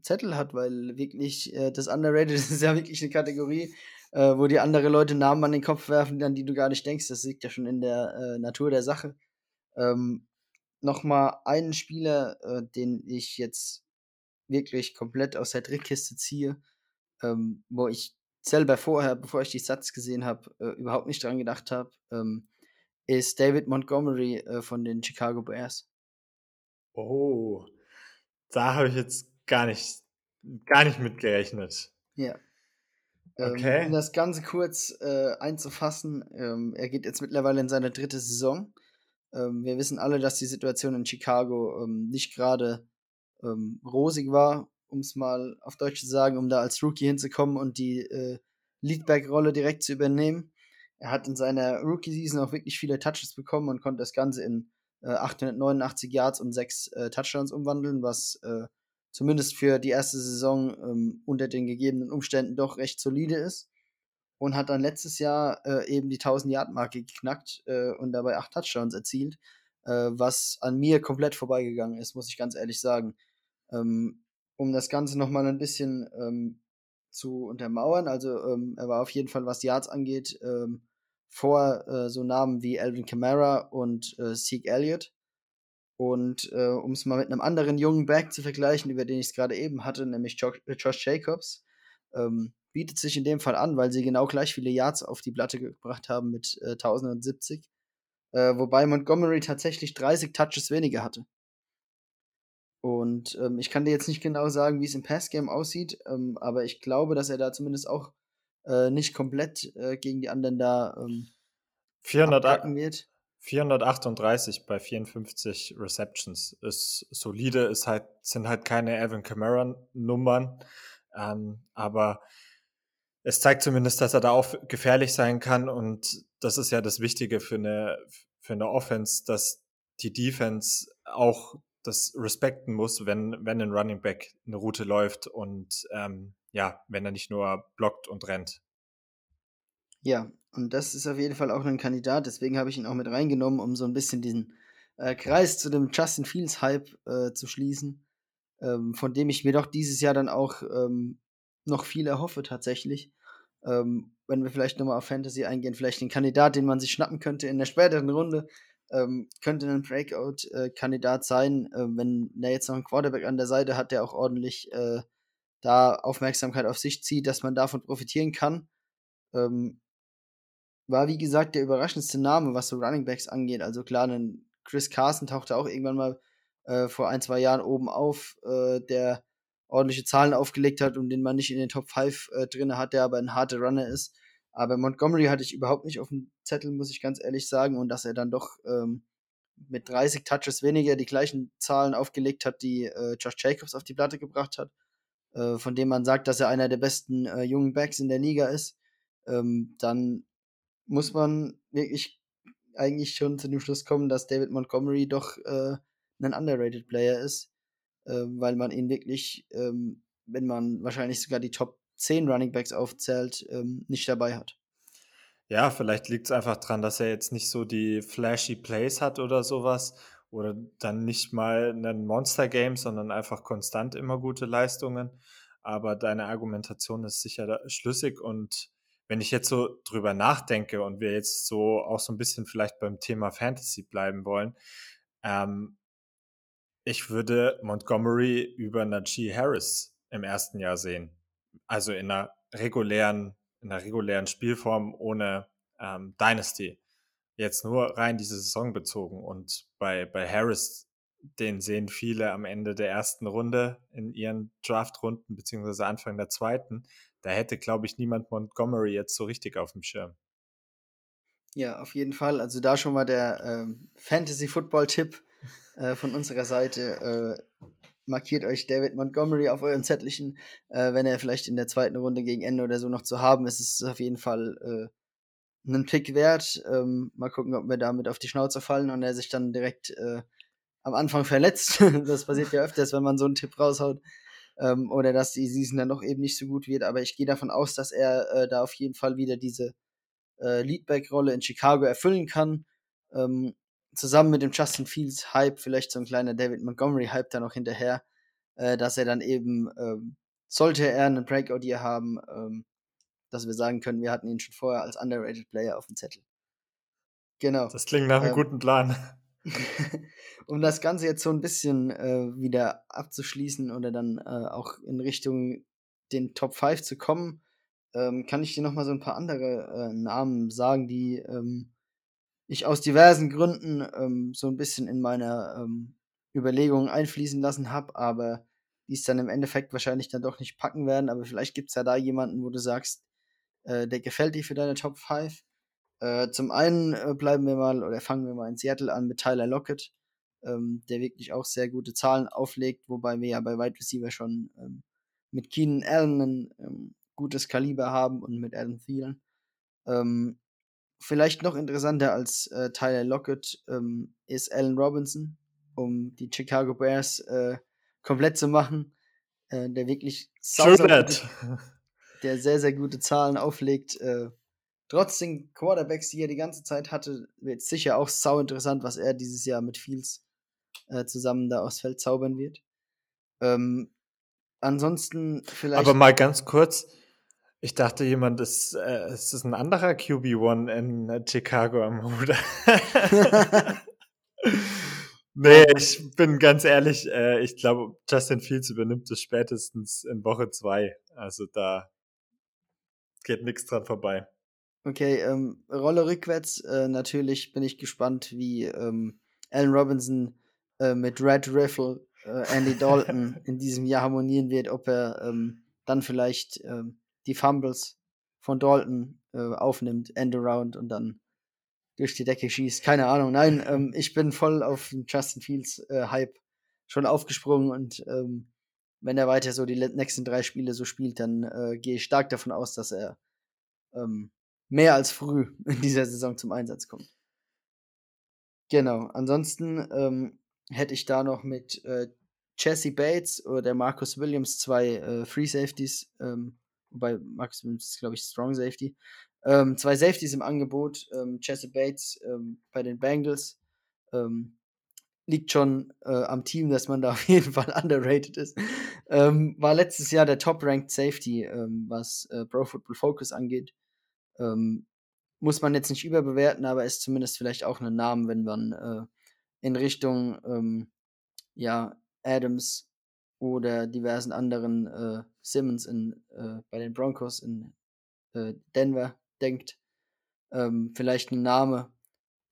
Zettel hat, weil wirklich äh, das Underrated *laughs* ist ja wirklich eine Kategorie, äh, wo die andere Leute Namen an den Kopf werfen, an die du gar nicht denkst. Das liegt ja schon in der äh, Natur der Sache. Ähm, Nochmal einen Spieler, äh, den ich jetzt wirklich komplett aus der Drittkiste ziehe, ähm, wo ich selber vorher, bevor ich die Satz gesehen habe, äh, überhaupt nicht dran gedacht habe, ähm, ist David Montgomery äh, von den Chicago Bears. Oh, da habe ich jetzt gar nicht, gar nicht mitgerechnet. Ja. Ähm, okay. um das Ganze kurz äh, einzufassen, ähm, er geht jetzt mittlerweile in seine dritte Saison. Ähm, wir wissen alle, dass die Situation in Chicago ähm, nicht gerade ähm, rosig war, um es mal auf Deutsch zu sagen, um da als Rookie hinzukommen und die äh, Leadback-Rolle direkt zu übernehmen. Er hat in seiner Rookie-Season auch wirklich viele Touches bekommen und konnte das Ganze in äh, 889 Yards und 6 äh, Touchdowns umwandeln, was äh, zumindest für die erste Saison ähm, unter den gegebenen Umständen doch recht solide ist. Und hat dann letztes Jahr äh, eben die 1000-Yard-Marke geknackt äh, und dabei acht Touchdowns erzielt, äh, was an mir komplett vorbeigegangen ist, muss ich ganz ehrlich sagen. Ähm, um das Ganze nochmal ein bisschen ähm, zu untermauern, also ähm, er war auf jeden Fall, was Yards angeht, ähm, vor äh, so Namen wie Alvin Kamara und äh, Zeke Elliott. Und äh, um es mal mit einem anderen jungen Back zu vergleichen, über den ich es gerade eben hatte, nämlich jo äh, Josh Jacobs, ähm, bietet sich in dem Fall an, weil sie genau gleich viele Yards auf die Platte gebracht haben mit äh, 1070. Äh, wobei Montgomery tatsächlich 30 Touches weniger hatte. Und ähm, ich kann dir jetzt nicht genau sagen, wie es im Passgame aussieht, ähm, aber ich glaube, dass er da zumindest auch äh, nicht komplett äh, gegen die anderen da ähm, 400, wird. 438 bei 54 Receptions ist solide, ist halt, sind halt keine Evan Kamara-Nummern, ähm, aber es zeigt zumindest, dass er da auch gefährlich sein kann und das ist ja das Wichtige für eine, für eine Offense, dass die Defense auch das respekten muss, wenn, wenn ein Running Back eine Route läuft und ähm, ja, wenn er nicht nur blockt und rennt. Ja, und das ist auf jeden Fall auch ein Kandidat, deswegen habe ich ihn auch mit reingenommen, um so ein bisschen diesen äh, Kreis zu dem Justin Fields Hype äh, zu schließen, ähm, von dem ich mir doch dieses Jahr dann auch ähm, noch viel erhoffe tatsächlich. Ähm, wenn wir vielleicht nochmal auf Fantasy eingehen, vielleicht ein Kandidat, den man sich schnappen könnte in der späteren Runde, ähm, könnte ein Breakout-Kandidat sein, äh, wenn er jetzt noch einen Quarterback an der Seite hat, der auch ordentlich äh, da Aufmerksamkeit auf sich zieht, dass man davon profitieren kann. Ähm, war wie gesagt der überraschendste Name, was so Running Backs angeht. Also klar, ein Chris Carson tauchte auch irgendwann mal äh, vor ein, zwei Jahren oben auf, äh, der ordentliche Zahlen aufgelegt hat und den man nicht in den Top 5 äh, drin hat, der aber ein harter Runner ist. Aber Montgomery hatte ich überhaupt nicht auf dem Zettel, muss ich ganz ehrlich sagen. Und dass er dann doch ähm, mit 30 Touches weniger die gleichen Zahlen aufgelegt hat, die äh, Josh Jacobs auf die Platte gebracht hat, äh, von dem man sagt, dass er einer der besten äh, jungen Backs in der Liga ist, ähm, dann muss man wirklich eigentlich schon zu dem Schluss kommen, dass David Montgomery doch äh, ein underrated Player ist äh, weil man ihn wirklich, ähm, wenn man wahrscheinlich sogar die Top 10 Running Backs aufzählt, ähm, nicht dabei hat. Ja, vielleicht liegt es einfach daran, dass er jetzt nicht so die flashy Plays hat oder sowas. Oder dann nicht mal ein Monster-Game, sondern einfach konstant immer gute Leistungen. Aber deine Argumentation ist sicher schlüssig. Und wenn ich jetzt so drüber nachdenke und wir jetzt so auch so ein bisschen vielleicht beim Thema Fantasy bleiben wollen, ähm, ich würde Montgomery über Najee Harris im ersten Jahr sehen. Also in einer regulären, in einer regulären Spielform ohne ähm, Dynasty. Jetzt nur rein diese Saison bezogen. Und bei, bei Harris, den sehen viele am Ende der ersten Runde in ihren Draftrunden, beziehungsweise Anfang der zweiten. Da hätte, glaube ich, niemand Montgomery jetzt so richtig auf dem Schirm. Ja, auf jeden Fall. Also da schon mal der ähm, Fantasy-Football-Tipp äh, von unserer Seite. Äh, markiert euch David Montgomery auf euren Zettelchen. Äh, wenn er vielleicht in der zweiten Runde gegen Ende oder so noch zu haben ist, ist es auf jeden Fall äh, einen Pick wert. Ähm, mal gucken, ob wir damit auf die Schnauze fallen und er sich dann direkt äh, am Anfang verletzt. *laughs* das passiert ja öfters, wenn man so einen Tipp raushaut. Ähm, oder dass die Season dann doch eben nicht so gut wird. Aber ich gehe davon aus, dass er äh, da auf jeden Fall wieder diese äh, Leadback-Rolle in Chicago erfüllen kann. Ähm, zusammen mit dem Justin Fields Hype, vielleicht so ein kleiner David Montgomery Hype da noch hinterher, äh, dass er dann eben, ähm, sollte er einen Breakout hier haben, ähm, dass wir sagen können, wir hatten ihn schon vorher als underrated Player auf dem Zettel. Genau. Das klingt nach einem ähm, guten Plan. Um das Ganze jetzt so ein bisschen äh, wieder abzuschließen oder dann äh, auch in Richtung den Top 5 zu kommen, ähm, kann ich dir nochmal so ein paar andere äh, Namen sagen, die ähm, ich aus diversen Gründen ähm, so ein bisschen in meine ähm, Überlegungen einfließen lassen habe, aber die es dann im Endeffekt wahrscheinlich dann doch nicht packen werden. Aber vielleicht gibt es ja da jemanden, wo du sagst, äh, der gefällt dir für deine Top 5. Äh, zum einen äh, bleiben wir mal oder fangen wir mal in Seattle an mit Tyler Lockett, ähm, der wirklich auch sehr gute Zahlen auflegt, wobei wir ja bei Wide Receiver schon ähm, mit Keenan Allen ein ähm, gutes Kaliber haben und mit Allen Thielen. Ähm, Vielleicht noch interessanter als äh, Tyler Lockett ähm, ist Allen Robinson, um die Chicago Bears äh, komplett zu machen, der wirklich sau, der sehr, sehr gute Zahlen auflegt. Trotz den Quarterbacks, die er die ganze Zeit hatte, wird sicher auch sau interessant, was er dieses Jahr mit Fields äh, zusammen da aufs Feld zaubern wird. Ähm, ansonsten vielleicht. Aber mal ganz kurz, ich dachte, jemand ist, äh, es ist ein anderer QB1 in äh, Chicago am Ruder. *laughs* nee, ich bin ganz ehrlich, äh, ich glaube, Justin Fields übernimmt es spätestens in Woche zwei. Also da geht nichts dran vorbei. Okay, ähm, Rolle rückwärts. Äh, natürlich bin ich gespannt, wie ähm, Allen Robinson äh, mit Red Riffle äh, Andy Dalton *laughs* in diesem Jahr harmonieren wird, ob er ähm, dann vielleicht ähm, die Fumbles von Dalton äh, aufnimmt, End around und dann durch die Decke schießt. Keine Ahnung. Nein, ähm, ich bin voll auf den Justin Fields äh, Hype schon aufgesprungen und ähm, wenn er weiter so die nächsten drei Spiele so spielt, dann äh, gehe ich stark davon aus, dass er ähm, mehr als früh *laughs* in dieser Saison zum Einsatz kommt. Genau. Ansonsten ähm, hätte ich da noch mit äh, Jesse Bates oder Marcus Williams zwei äh, Free Safeties, ähm, wobei Marcus Williams ist, glaube ich, Strong Safety. Ähm, zwei Safeties im Angebot. Ähm, Jesse Bates ähm, bei den Bengals. Ähm, liegt schon äh, am Team, dass man da *laughs* auf jeden Fall underrated ist. Ähm, war letztes Jahr der Top-Ranked Safety, ähm, was äh, Pro Football Focus angeht. Ähm, muss man jetzt nicht überbewerten, aber ist zumindest vielleicht auch ein Name, wenn man äh, in Richtung ähm, ja, Adams oder diversen anderen äh, Simmons in, äh, bei den Broncos in äh, Denver denkt. Ähm, vielleicht ein Name,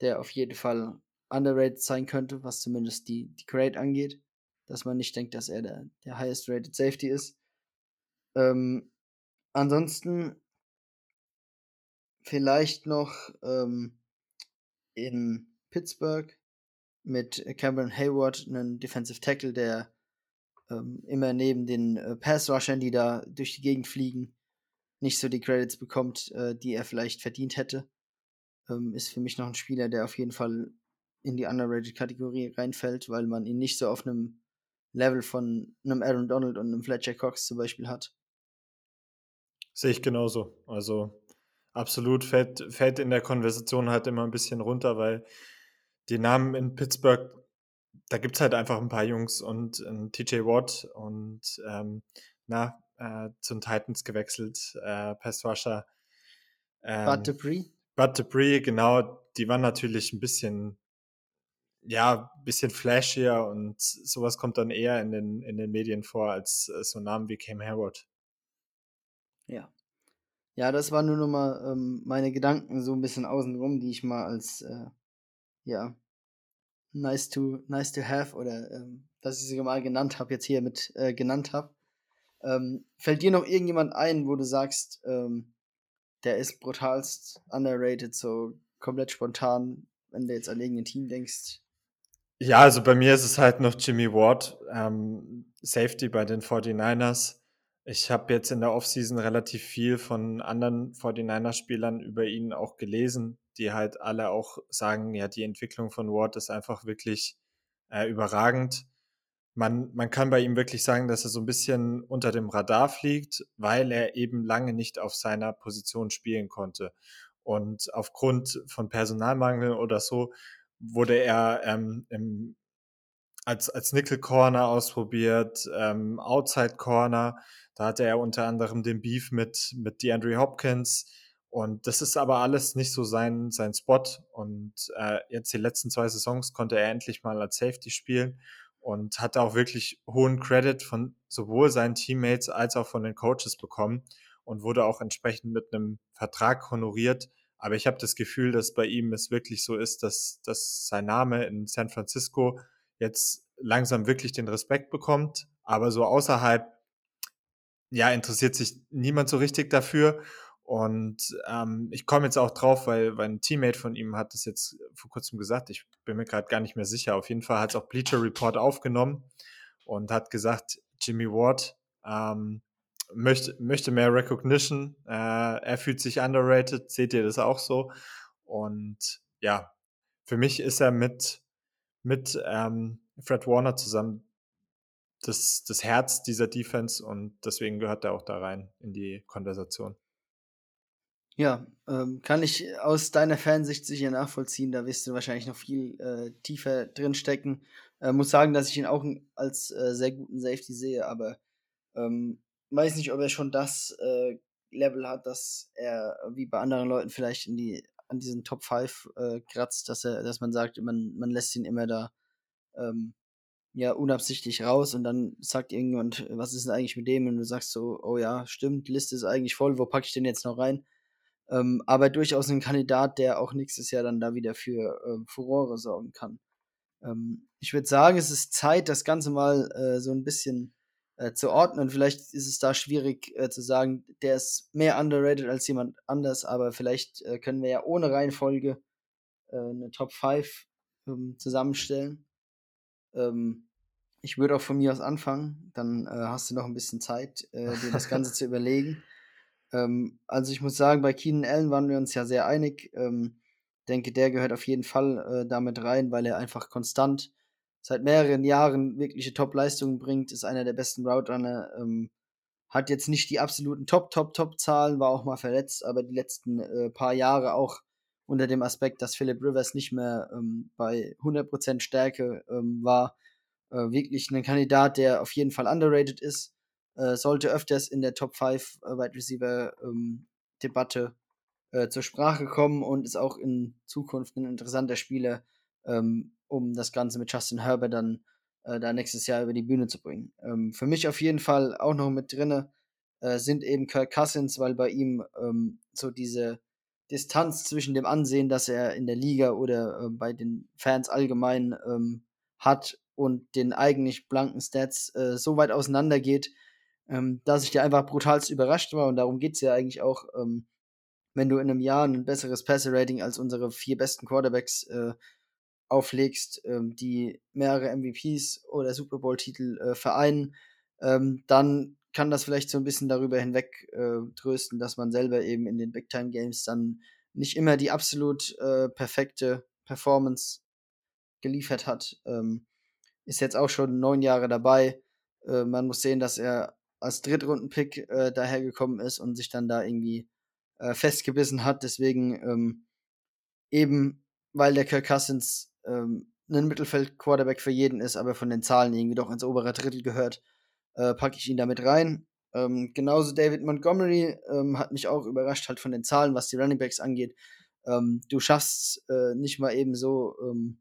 der auf jeden Fall underrated sein könnte, was zumindest die, die Grade angeht. Dass man nicht denkt, dass er der, der highest rated Safety ist. Ähm, ansonsten vielleicht noch ähm, in Pittsburgh mit Cameron Hayward, einen Defensive Tackle, der ähm, immer neben den äh, Pass-Rushern, die da durch die Gegend fliegen, nicht so die Credits bekommt, äh, die er vielleicht verdient hätte. Ähm, ist für mich noch ein Spieler, der auf jeden Fall in die Underrated-Kategorie reinfällt, weil man ihn nicht so auf einem Level von einem Aaron Donald und einem Fletcher Cox zum Beispiel hat. Sehe ich genauso. Also absolut fällt, fällt in der Konversation halt immer ein bisschen runter, weil die Namen in Pittsburgh, da gibt es halt einfach ein paar Jungs und ein TJ Watt und ähm, na, äh, zu den Titans gewechselt, äh, Pass Rusher. Ähm, Bud Dupree? Bud Dupree, genau, die waren natürlich ein bisschen ja, bisschen flashier und sowas kommt dann eher in den, in den Medien vor als äh, so Namen wie Cam Hayward. Ja. Ja, das waren nur noch mal ähm, meine Gedanken so ein bisschen außenrum, die ich mal als, äh, ja, nice to, nice to have oder ähm, dass ich sie mal genannt habe, jetzt hier mit äh, genannt habe. Ähm, fällt dir noch irgendjemand ein, wo du sagst, ähm, der ist brutalst underrated, so komplett spontan, wenn du jetzt an irgendein Team denkst, ja, also bei mir ist es halt noch Jimmy Ward, ähm, Safety bei den 49ers. Ich habe jetzt in der Offseason relativ viel von anderen 49er-Spielern über ihn auch gelesen, die halt alle auch sagen, ja, die Entwicklung von Ward ist einfach wirklich äh, überragend. Man, man kann bei ihm wirklich sagen, dass er so ein bisschen unter dem Radar fliegt, weil er eben lange nicht auf seiner Position spielen konnte. Und aufgrund von Personalmangel oder so wurde er ähm, im, als, als Nickel Corner ausprobiert, ähm, Outside Corner. Da hatte er unter anderem den Beef mit, mit DeAndre Hopkins. Und das ist aber alles nicht so sein, sein Spot. Und äh, jetzt die letzten zwei Saisons konnte er endlich mal als Safety spielen und hatte auch wirklich hohen Credit von sowohl seinen Teammates als auch von den Coaches bekommen und wurde auch entsprechend mit einem Vertrag honoriert, aber ich habe das Gefühl, dass bei ihm es wirklich so ist, dass, dass sein Name in San Francisco jetzt langsam wirklich den Respekt bekommt. Aber so außerhalb, ja, interessiert sich niemand so richtig dafür. Und ähm, ich komme jetzt auch drauf, weil, weil ein Teammate von ihm hat das jetzt vor kurzem gesagt. Ich bin mir gerade gar nicht mehr sicher. Auf jeden Fall hat es auch Bleacher Report aufgenommen und hat gesagt, Jimmy Ward ähm, möchte, möchte mehr Recognition. Äh, er fühlt sich underrated. Seht ihr das auch so? Und ja, für mich ist er mit, mit ähm, Fred Warner zusammen das, das Herz dieser Defense und deswegen gehört er auch da rein in die Konversation. Ja, ähm, kann ich aus deiner Fansicht sicher nachvollziehen. Da wirst du wahrscheinlich noch viel äh, tiefer drin stecken. Äh, muss sagen, dass ich ihn auch als äh, sehr guten Safety sehe, aber ähm, weiß nicht, ob er schon das äh, Level hat, dass er wie bei anderen Leuten vielleicht in die an diesen Top 5 äh, kratzt, dass er, dass man sagt, man, man lässt ihn immer da ähm, ja unabsichtlich raus und dann sagt irgendjemand, was ist denn eigentlich mit dem? Und du sagst so, oh ja, stimmt, Liste ist eigentlich voll, wo packe ich den jetzt noch rein? Ähm, aber durchaus ein Kandidat, der auch nächstes Jahr dann da wieder für äh, Furore sorgen kann. Ähm, ich würde sagen, es ist Zeit, das Ganze mal äh, so ein bisschen äh, zu ordnen. Vielleicht ist es da schwierig äh, zu sagen, der ist mehr underrated als jemand anders, aber vielleicht äh, können wir ja ohne Reihenfolge äh, eine Top 5 ähm, zusammenstellen. Ähm, ich würde auch von mir aus anfangen, dann äh, hast du noch ein bisschen Zeit, äh, dir das Ganze *laughs* zu überlegen. Ähm, also ich muss sagen, bei Keenan Allen waren wir uns ja sehr einig. Ähm, denke, der gehört auf jeden Fall damit rein, weil er einfach konstant seit mehreren Jahren wirkliche Top-Leistungen bringt, ist einer der besten Route-Runner. Ähm, hat jetzt nicht die absoluten Top, Top, Top-Zahlen, war auch mal verletzt, aber die letzten äh, paar Jahre auch unter dem Aspekt, dass Philip Rivers nicht mehr ähm, bei 100% Stärke ähm, war, äh, wirklich ein Kandidat, der auf jeden Fall underrated ist, äh, sollte öfters in der Top 5 äh, Wide Receiver ähm, Debatte äh, zur Sprache kommen und ist auch in Zukunft ein interessanter Spieler, ähm, um das Ganze mit Justin Herbert dann äh, da nächstes Jahr über die Bühne zu bringen. Ähm, für mich auf jeden Fall auch noch mit drinne äh, sind eben Kirk Cousins, weil bei ihm ähm, so diese Distanz zwischen dem Ansehen, das er in der Liga oder äh, bei den Fans allgemein ähm, hat und den eigentlich blanken Stats äh, so weit auseinander geht, ähm, dass ich dir einfach brutalst überrascht war und darum geht es ja eigentlich auch, ähm, wenn du in einem Jahr ein besseres Passer-Rating als unsere vier besten Quarterbacks äh, auflegst, ähm, die mehrere MVPs oder Super Bowl-Titel äh, vereinen, ähm, dann kann das vielleicht so ein bisschen darüber hinweg äh, trösten, dass man selber eben in den Big-Time-Games dann nicht immer die absolut äh, perfekte Performance geliefert hat. Ähm, ist jetzt auch schon neun Jahre dabei. Äh, man muss sehen, dass er als Drittrunden-Pick äh, dahergekommen ist und sich dann da irgendwie äh, festgebissen hat. Deswegen ähm, eben, weil der Kirk Cousins ähm, ein Mittelfeld-Quarterback für jeden ist, aber von den Zahlen irgendwie doch ins obere Drittel gehört, äh, packe ich ihn damit rein. Ähm, genauso David Montgomery ähm, hat mich auch überrascht, halt von den Zahlen, was die Runningbacks angeht. Ähm, du schaffst äh, nicht mal eben so ähm,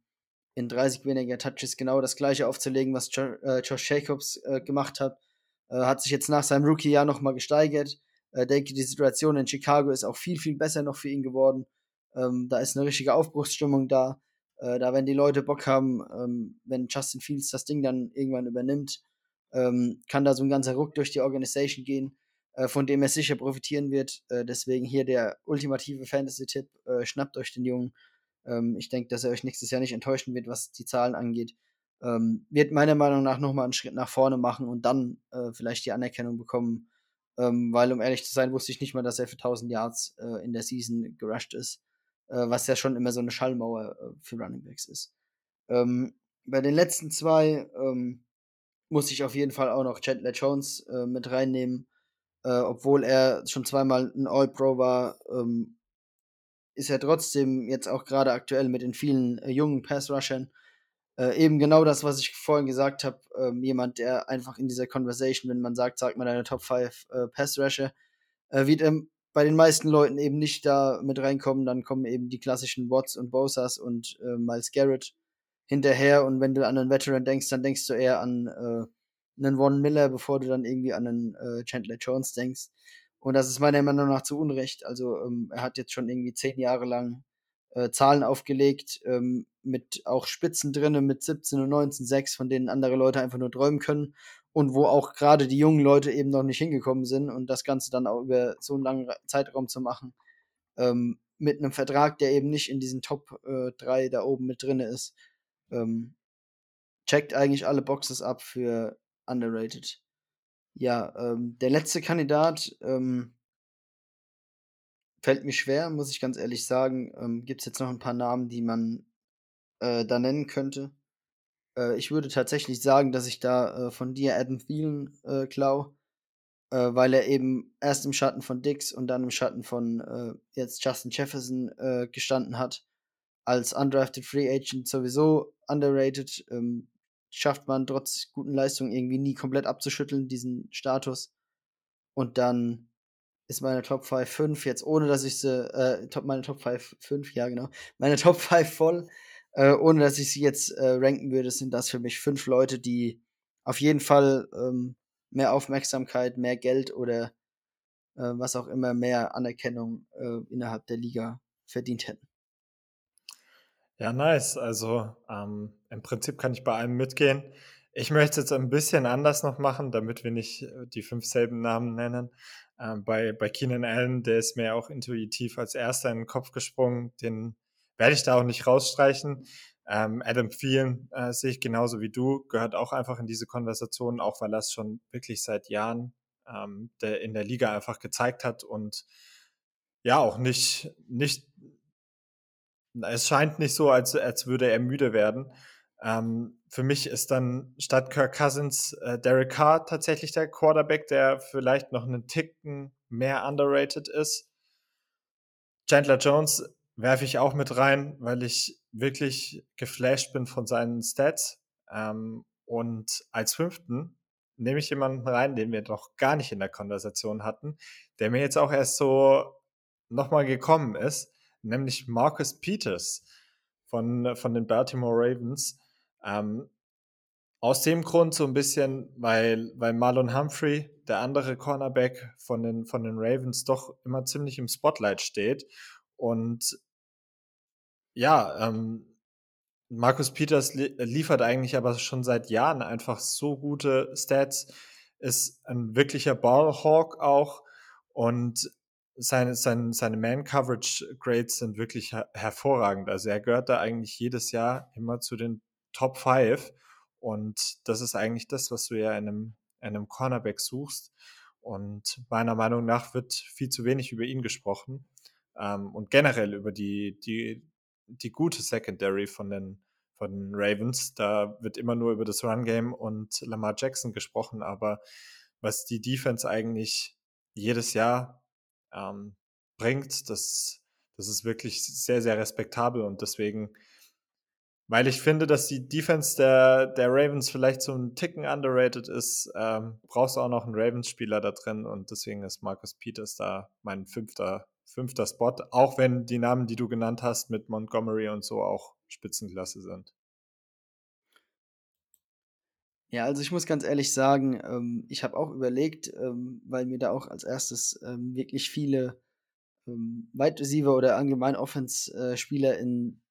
in 30 weniger Touches genau das gleiche aufzulegen, was jo äh, Josh Jacobs äh, gemacht hat. Äh, hat sich jetzt nach seinem Rookie-Jahr nochmal gesteigert. Äh, denke, die Situation in Chicago ist auch viel, viel besser noch für ihn geworden. Ähm, da ist eine richtige Aufbruchsstimmung da. Äh, da werden die Leute Bock haben, ähm, wenn Justin Fields das Ding dann irgendwann übernimmt, ähm, kann da so ein ganzer Ruck durch die Organisation gehen, äh, von dem er sicher profitieren wird. Äh, deswegen hier der ultimative Fantasy-Tipp: äh, Schnappt euch den Jungen. Ähm, ich denke, dass er euch nächstes Jahr nicht enttäuschen wird, was die Zahlen angeht. Ähm, wird meiner Meinung nach nochmal einen Schritt nach vorne machen und dann äh, vielleicht die Anerkennung bekommen. Ähm, weil, um ehrlich zu sein, wusste ich nicht mal, dass er für 1000 Yards äh, in der Season gerusht ist was ja schon immer so eine Schallmauer äh, für Runningbacks ist. Ähm, bei den letzten zwei ähm, muss ich auf jeden Fall auch noch Chandler Jones äh, mit reinnehmen. Äh, obwohl er schon zweimal ein All-Pro war, ähm, ist er trotzdem jetzt auch gerade aktuell mit den vielen äh, jungen Pass-Rushern äh, eben genau das, was ich vorhin gesagt habe. Ähm, jemand, der einfach in dieser Conversation, wenn man sagt, sagt man deine Top 5 Pass-Rusher, wird bei den meisten Leuten eben nicht da mit reinkommen, dann kommen eben die klassischen Watts und Bosas und äh, Miles Garrett hinterher. Und wenn du an einen Veteran denkst, dann denkst du eher an äh, einen Von Miller, bevor du dann irgendwie an einen äh, Chandler Jones denkst. Und das ist meiner Meinung nach zu Unrecht. Also ähm, er hat jetzt schon irgendwie zehn Jahre lang äh, Zahlen aufgelegt, ähm, mit auch Spitzen drinne, mit 17 und 19, 6, von denen andere Leute einfach nur träumen können und wo auch gerade die jungen Leute eben noch nicht hingekommen sind und das Ganze dann auch über so einen langen Zeitraum zu machen, ähm, mit einem Vertrag, der eben nicht in diesen Top äh, 3 da oben mit drin ist, ähm, checkt eigentlich alle Boxes ab für underrated. Ja, ähm, der letzte Kandidat ähm, fällt mir schwer, muss ich ganz ehrlich sagen. Ähm, Gibt es jetzt noch ein paar Namen, die man äh, da nennen könnte? Äh, ich würde tatsächlich sagen, dass ich da äh, von dir Adam Thielen äh, klau, äh, weil er eben erst im Schatten von Dix und dann im Schatten von äh, jetzt Justin Jefferson äh, gestanden hat. Als undrafted Free Agent sowieso underrated. Ähm, schafft man trotz guten Leistungen irgendwie nie komplett abzuschütteln, diesen Status. Und dann ist meine Top 5 5 jetzt, ohne dass ich sie, äh, top, meine Top 5 5, ja genau, meine Top 5 voll. Äh, ohne dass ich sie jetzt äh, ranken würde, sind das für mich fünf Leute, die auf jeden Fall ähm, mehr Aufmerksamkeit, mehr Geld oder äh, was auch immer, mehr Anerkennung äh, innerhalb der Liga verdient hätten. Ja, nice. Also ähm, im Prinzip kann ich bei allem mitgehen. Ich möchte es jetzt ein bisschen anders noch machen, damit wir nicht äh, die fünf selben Namen nennen. Ähm, bei, bei Keenan Allen, der ist mir auch intuitiv als erster in den Kopf gesprungen. Den werde ich da auch nicht rausstreichen. Ähm, Adam Thielen äh, sehe ich genauso wie du, gehört auch einfach in diese Konversation, auch weil er es schon wirklich seit Jahren ähm, der in der Liga einfach gezeigt hat und ja auch nicht, nicht es scheint nicht so, als, als würde er müde werden. Ähm, für mich ist dann statt Kirk Cousins äh, Derek Carr tatsächlich der Quarterback, der vielleicht noch einen Ticken mehr underrated ist. Chandler Jones werfe ich auch mit rein, weil ich wirklich geflasht bin von seinen Stats. Ähm, und als fünften nehme ich jemanden rein, den wir noch gar nicht in der Konversation hatten, der mir jetzt auch erst so nochmal gekommen ist nämlich Marcus Peters von, von den Baltimore Ravens. Ähm, aus dem Grund so ein bisschen, weil, weil Marlon Humphrey, der andere Cornerback von den, von den Ravens, doch immer ziemlich im Spotlight steht. Und ja, ähm, Marcus Peters li liefert eigentlich aber schon seit Jahren einfach so gute Stats, ist ein wirklicher Ballhawk auch und seine, seine, seine Man-Coverage-Grades sind wirklich her hervorragend. Also er gehört da eigentlich jedes Jahr immer zu den Top 5. Und das ist eigentlich das, was du ja in einem, in einem Cornerback suchst. Und meiner Meinung nach wird viel zu wenig über ihn gesprochen. Ähm, und generell über die, die, die gute Secondary von den, von den Ravens. Da wird immer nur über das Run-Game und Lamar Jackson gesprochen. Aber was die Defense eigentlich jedes Jahr ähm, bringt, das, das ist wirklich sehr, sehr respektabel und deswegen, weil ich finde, dass die Defense der, der Ravens vielleicht so ein Ticken underrated ist, ähm, brauchst du auch noch einen Ravens-Spieler da drin und deswegen ist Marcus Peters da mein fünfter, fünfter Spot, auch wenn die Namen, die du genannt hast mit Montgomery und so auch Spitzenklasse sind. Ja, also ich muss ganz ehrlich sagen, ähm, ich habe auch überlegt, ähm, weil mir da auch als erstes ähm, wirklich viele ähm, Wide Receiver oder allgemein Offense-Spieler äh, in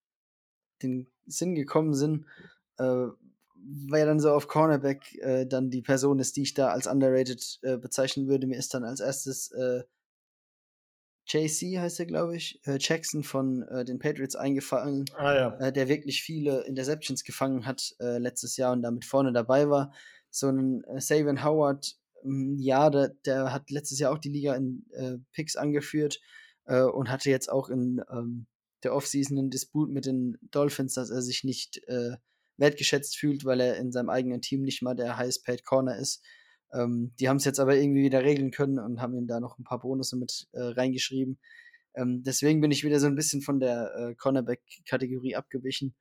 den Sinn gekommen sind, äh, weil dann so auf Cornerback äh, dann die Person ist, die ich da als underrated äh, bezeichnen würde. Mir ist dann als erstes äh, JC heißt er, glaube ich, äh, Jackson von äh, den Patriots eingefallen, ah, ja. äh, der wirklich viele Interceptions gefangen hat äh, letztes Jahr und damit vorne dabei war. So ein äh, Savion Howard, ähm, ja, der, der, hat letztes Jahr auch die Liga in äh, Picks angeführt und hatte jetzt auch in ähm, der Offseason einen Disput mit den Dolphins, dass er sich nicht wertgeschätzt fühlt, weil er in seinem eigenen Team nicht mal der highest paid Corner ist. Ähm, die haben es jetzt aber irgendwie wieder regeln können und haben ihm da noch ein paar Bonusse mit äh, reingeschrieben. Ähm, deswegen bin ich wieder so ein bisschen von der äh, Cornerback-Kategorie abgewichen.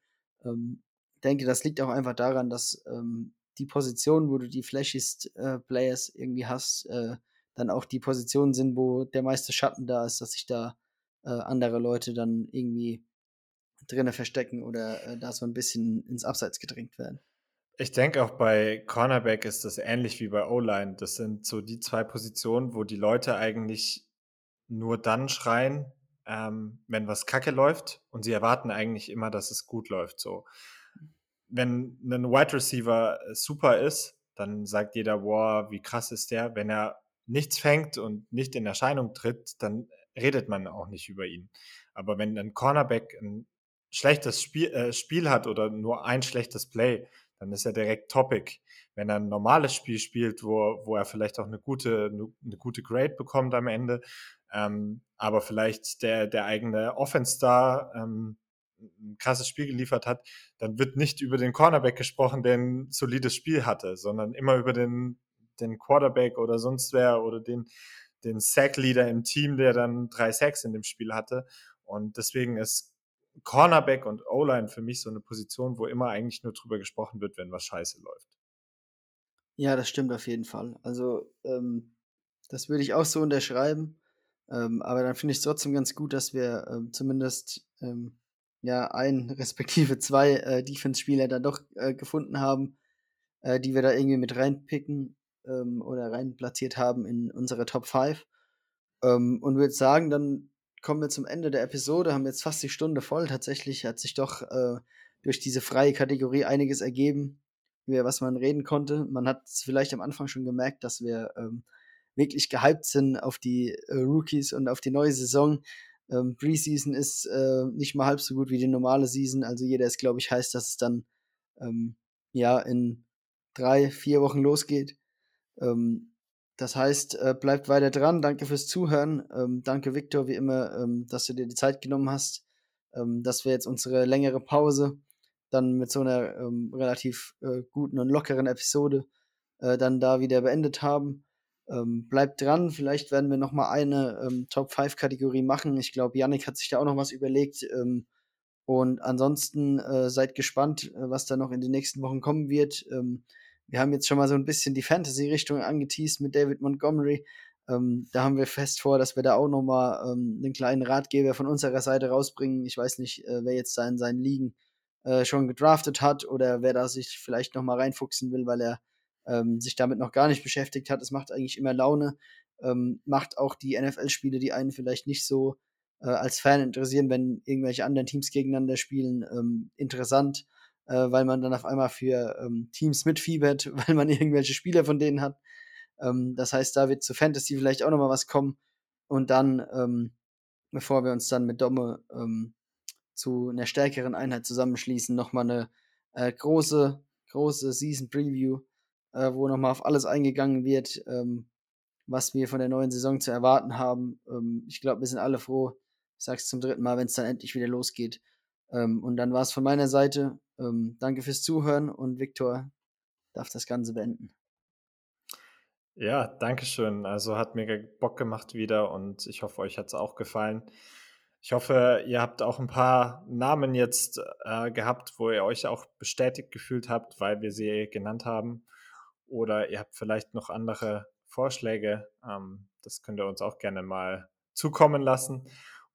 Ähm, denke, das liegt auch einfach daran, dass ähm, die Positionen, wo du die flashiest äh, Players irgendwie hast, äh, dann auch die Positionen sind, wo der meiste Schatten da ist, dass sich da äh, andere Leute dann irgendwie drinnen verstecken oder äh, da so ein bisschen ins Abseits gedrängt werden. Ich denke auch bei Cornerback ist das ähnlich wie bei O-Line. Das sind so die zwei Positionen, wo die Leute eigentlich nur dann schreien, ähm, wenn was kacke läuft und sie erwarten eigentlich immer, dass es gut läuft. So. Wenn ein Wide Receiver super ist, dann sagt jeder, wow, wie krass ist der. Wenn er nichts fängt und nicht in Erscheinung tritt, dann redet man auch nicht über ihn. Aber wenn ein Cornerback ein schlechtes Spiel, äh, Spiel hat oder nur ein schlechtes Play, dann ist er direkt Topic. Wenn er ein normales Spiel spielt, wo, wo er vielleicht auch eine gute, eine gute Grade bekommt am Ende, ähm, aber vielleicht der, der eigene Offense-Star ähm, ein krasses Spiel geliefert hat, dann wird nicht über den Cornerback gesprochen, der ein solides Spiel hatte, sondern immer über den, den Quarterback oder sonst wer oder den, den Sack-Leader im Team, der dann drei Sacks in dem Spiel hatte. Und deswegen ist Cornerback und O-Line für mich so eine Position, wo immer eigentlich nur drüber gesprochen wird, wenn was scheiße läuft. Ja, das stimmt auf jeden Fall. Also, ähm, das würde ich auch so unterschreiben. Ähm, aber dann finde ich es trotzdem ganz gut, dass wir ähm, zumindest ähm, ja ein *laughs* respektive zwei äh, Defense-Spieler da doch äh, gefunden haben, äh, die wir da irgendwie mit reinpicken ähm, oder rein platziert haben in unsere Top 5. Ähm, und würde sagen, dann kommen wir zum Ende der Episode, haben jetzt fast die Stunde voll. Tatsächlich hat sich doch äh, durch diese freie Kategorie einiges ergeben, über was man reden konnte. Man hat vielleicht am Anfang schon gemerkt, dass wir ähm, wirklich gehypt sind auf die äh, Rookies und auf die neue Saison. Ähm, Preseason ist äh, nicht mal halb so gut wie die normale Season. Also jeder ist, glaube ich, heißt, dass es dann ähm, ja in drei, vier Wochen losgeht. Ähm, das heißt, äh, bleibt weiter dran. Danke fürs Zuhören. Ähm, danke, Victor, wie immer, ähm, dass du dir die Zeit genommen hast. Ähm, dass wir jetzt unsere längere Pause dann mit so einer ähm, relativ äh, guten und lockeren Episode äh, dann da wieder beendet haben. Ähm, bleibt dran, vielleicht werden wir noch mal eine ähm, Top 5 Kategorie machen. Ich glaube, Yannick hat sich da auch noch was überlegt. Und ansonsten äh, seid gespannt, äh, was da noch in den nächsten Wochen kommen wird. Wir haben jetzt schon mal so ein bisschen die Fantasy-Richtung angeteased mit David Montgomery. Ähm, da haben wir fest vor, dass wir da auch noch mal ähm, einen kleinen Ratgeber von unserer Seite rausbringen. Ich weiß nicht, äh, wer jetzt da in seinen Ligen äh, schon gedraftet hat oder wer da sich vielleicht noch mal reinfuchsen will, weil er ähm, sich damit noch gar nicht beschäftigt hat. Es macht eigentlich immer Laune, ähm, macht auch die NFL-Spiele, die einen vielleicht nicht so äh, als Fan interessieren, wenn irgendwelche anderen Teams gegeneinander spielen, ähm, interessant, äh, weil man dann auf einmal für ähm, Teams mitfiebert, *laughs* weil man irgendwelche Spieler von denen hat. Ähm, das heißt, da wird zu Fantasy vielleicht auch noch mal was kommen. Und dann, ähm, bevor wir uns dann mit Domme ähm, zu einer stärkeren Einheit zusammenschließen, nochmal eine äh, große, große Season Preview, äh, wo nochmal auf alles eingegangen wird, ähm, was wir von der neuen Saison zu erwarten haben. Ähm, ich glaube, wir sind alle froh, ich sage es zum dritten Mal, wenn es dann endlich wieder losgeht. Und dann war es von meiner Seite. Ähm, danke fürs Zuhören und Viktor darf das Ganze beenden. Ja, danke schön. Also hat mir Bock gemacht wieder und ich hoffe, euch hat es auch gefallen. Ich hoffe, ihr habt auch ein paar Namen jetzt äh, gehabt, wo ihr euch auch bestätigt gefühlt habt, weil wir sie genannt haben. Oder ihr habt vielleicht noch andere Vorschläge. Ähm, das könnt ihr uns auch gerne mal zukommen lassen.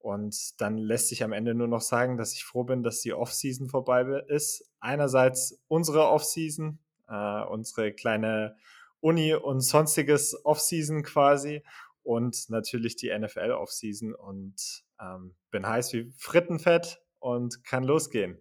Und dann lässt sich am Ende nur noch sagen, dass ich froh bin, dass die Offseason vorbei ist. Einerseits unsere Offseason, äh, unsere kleine Uni und sonstiges Offseason quasi und natürlich die NFL Offseason und ähm, bin heiß wie Frittenfett und kann losgehen.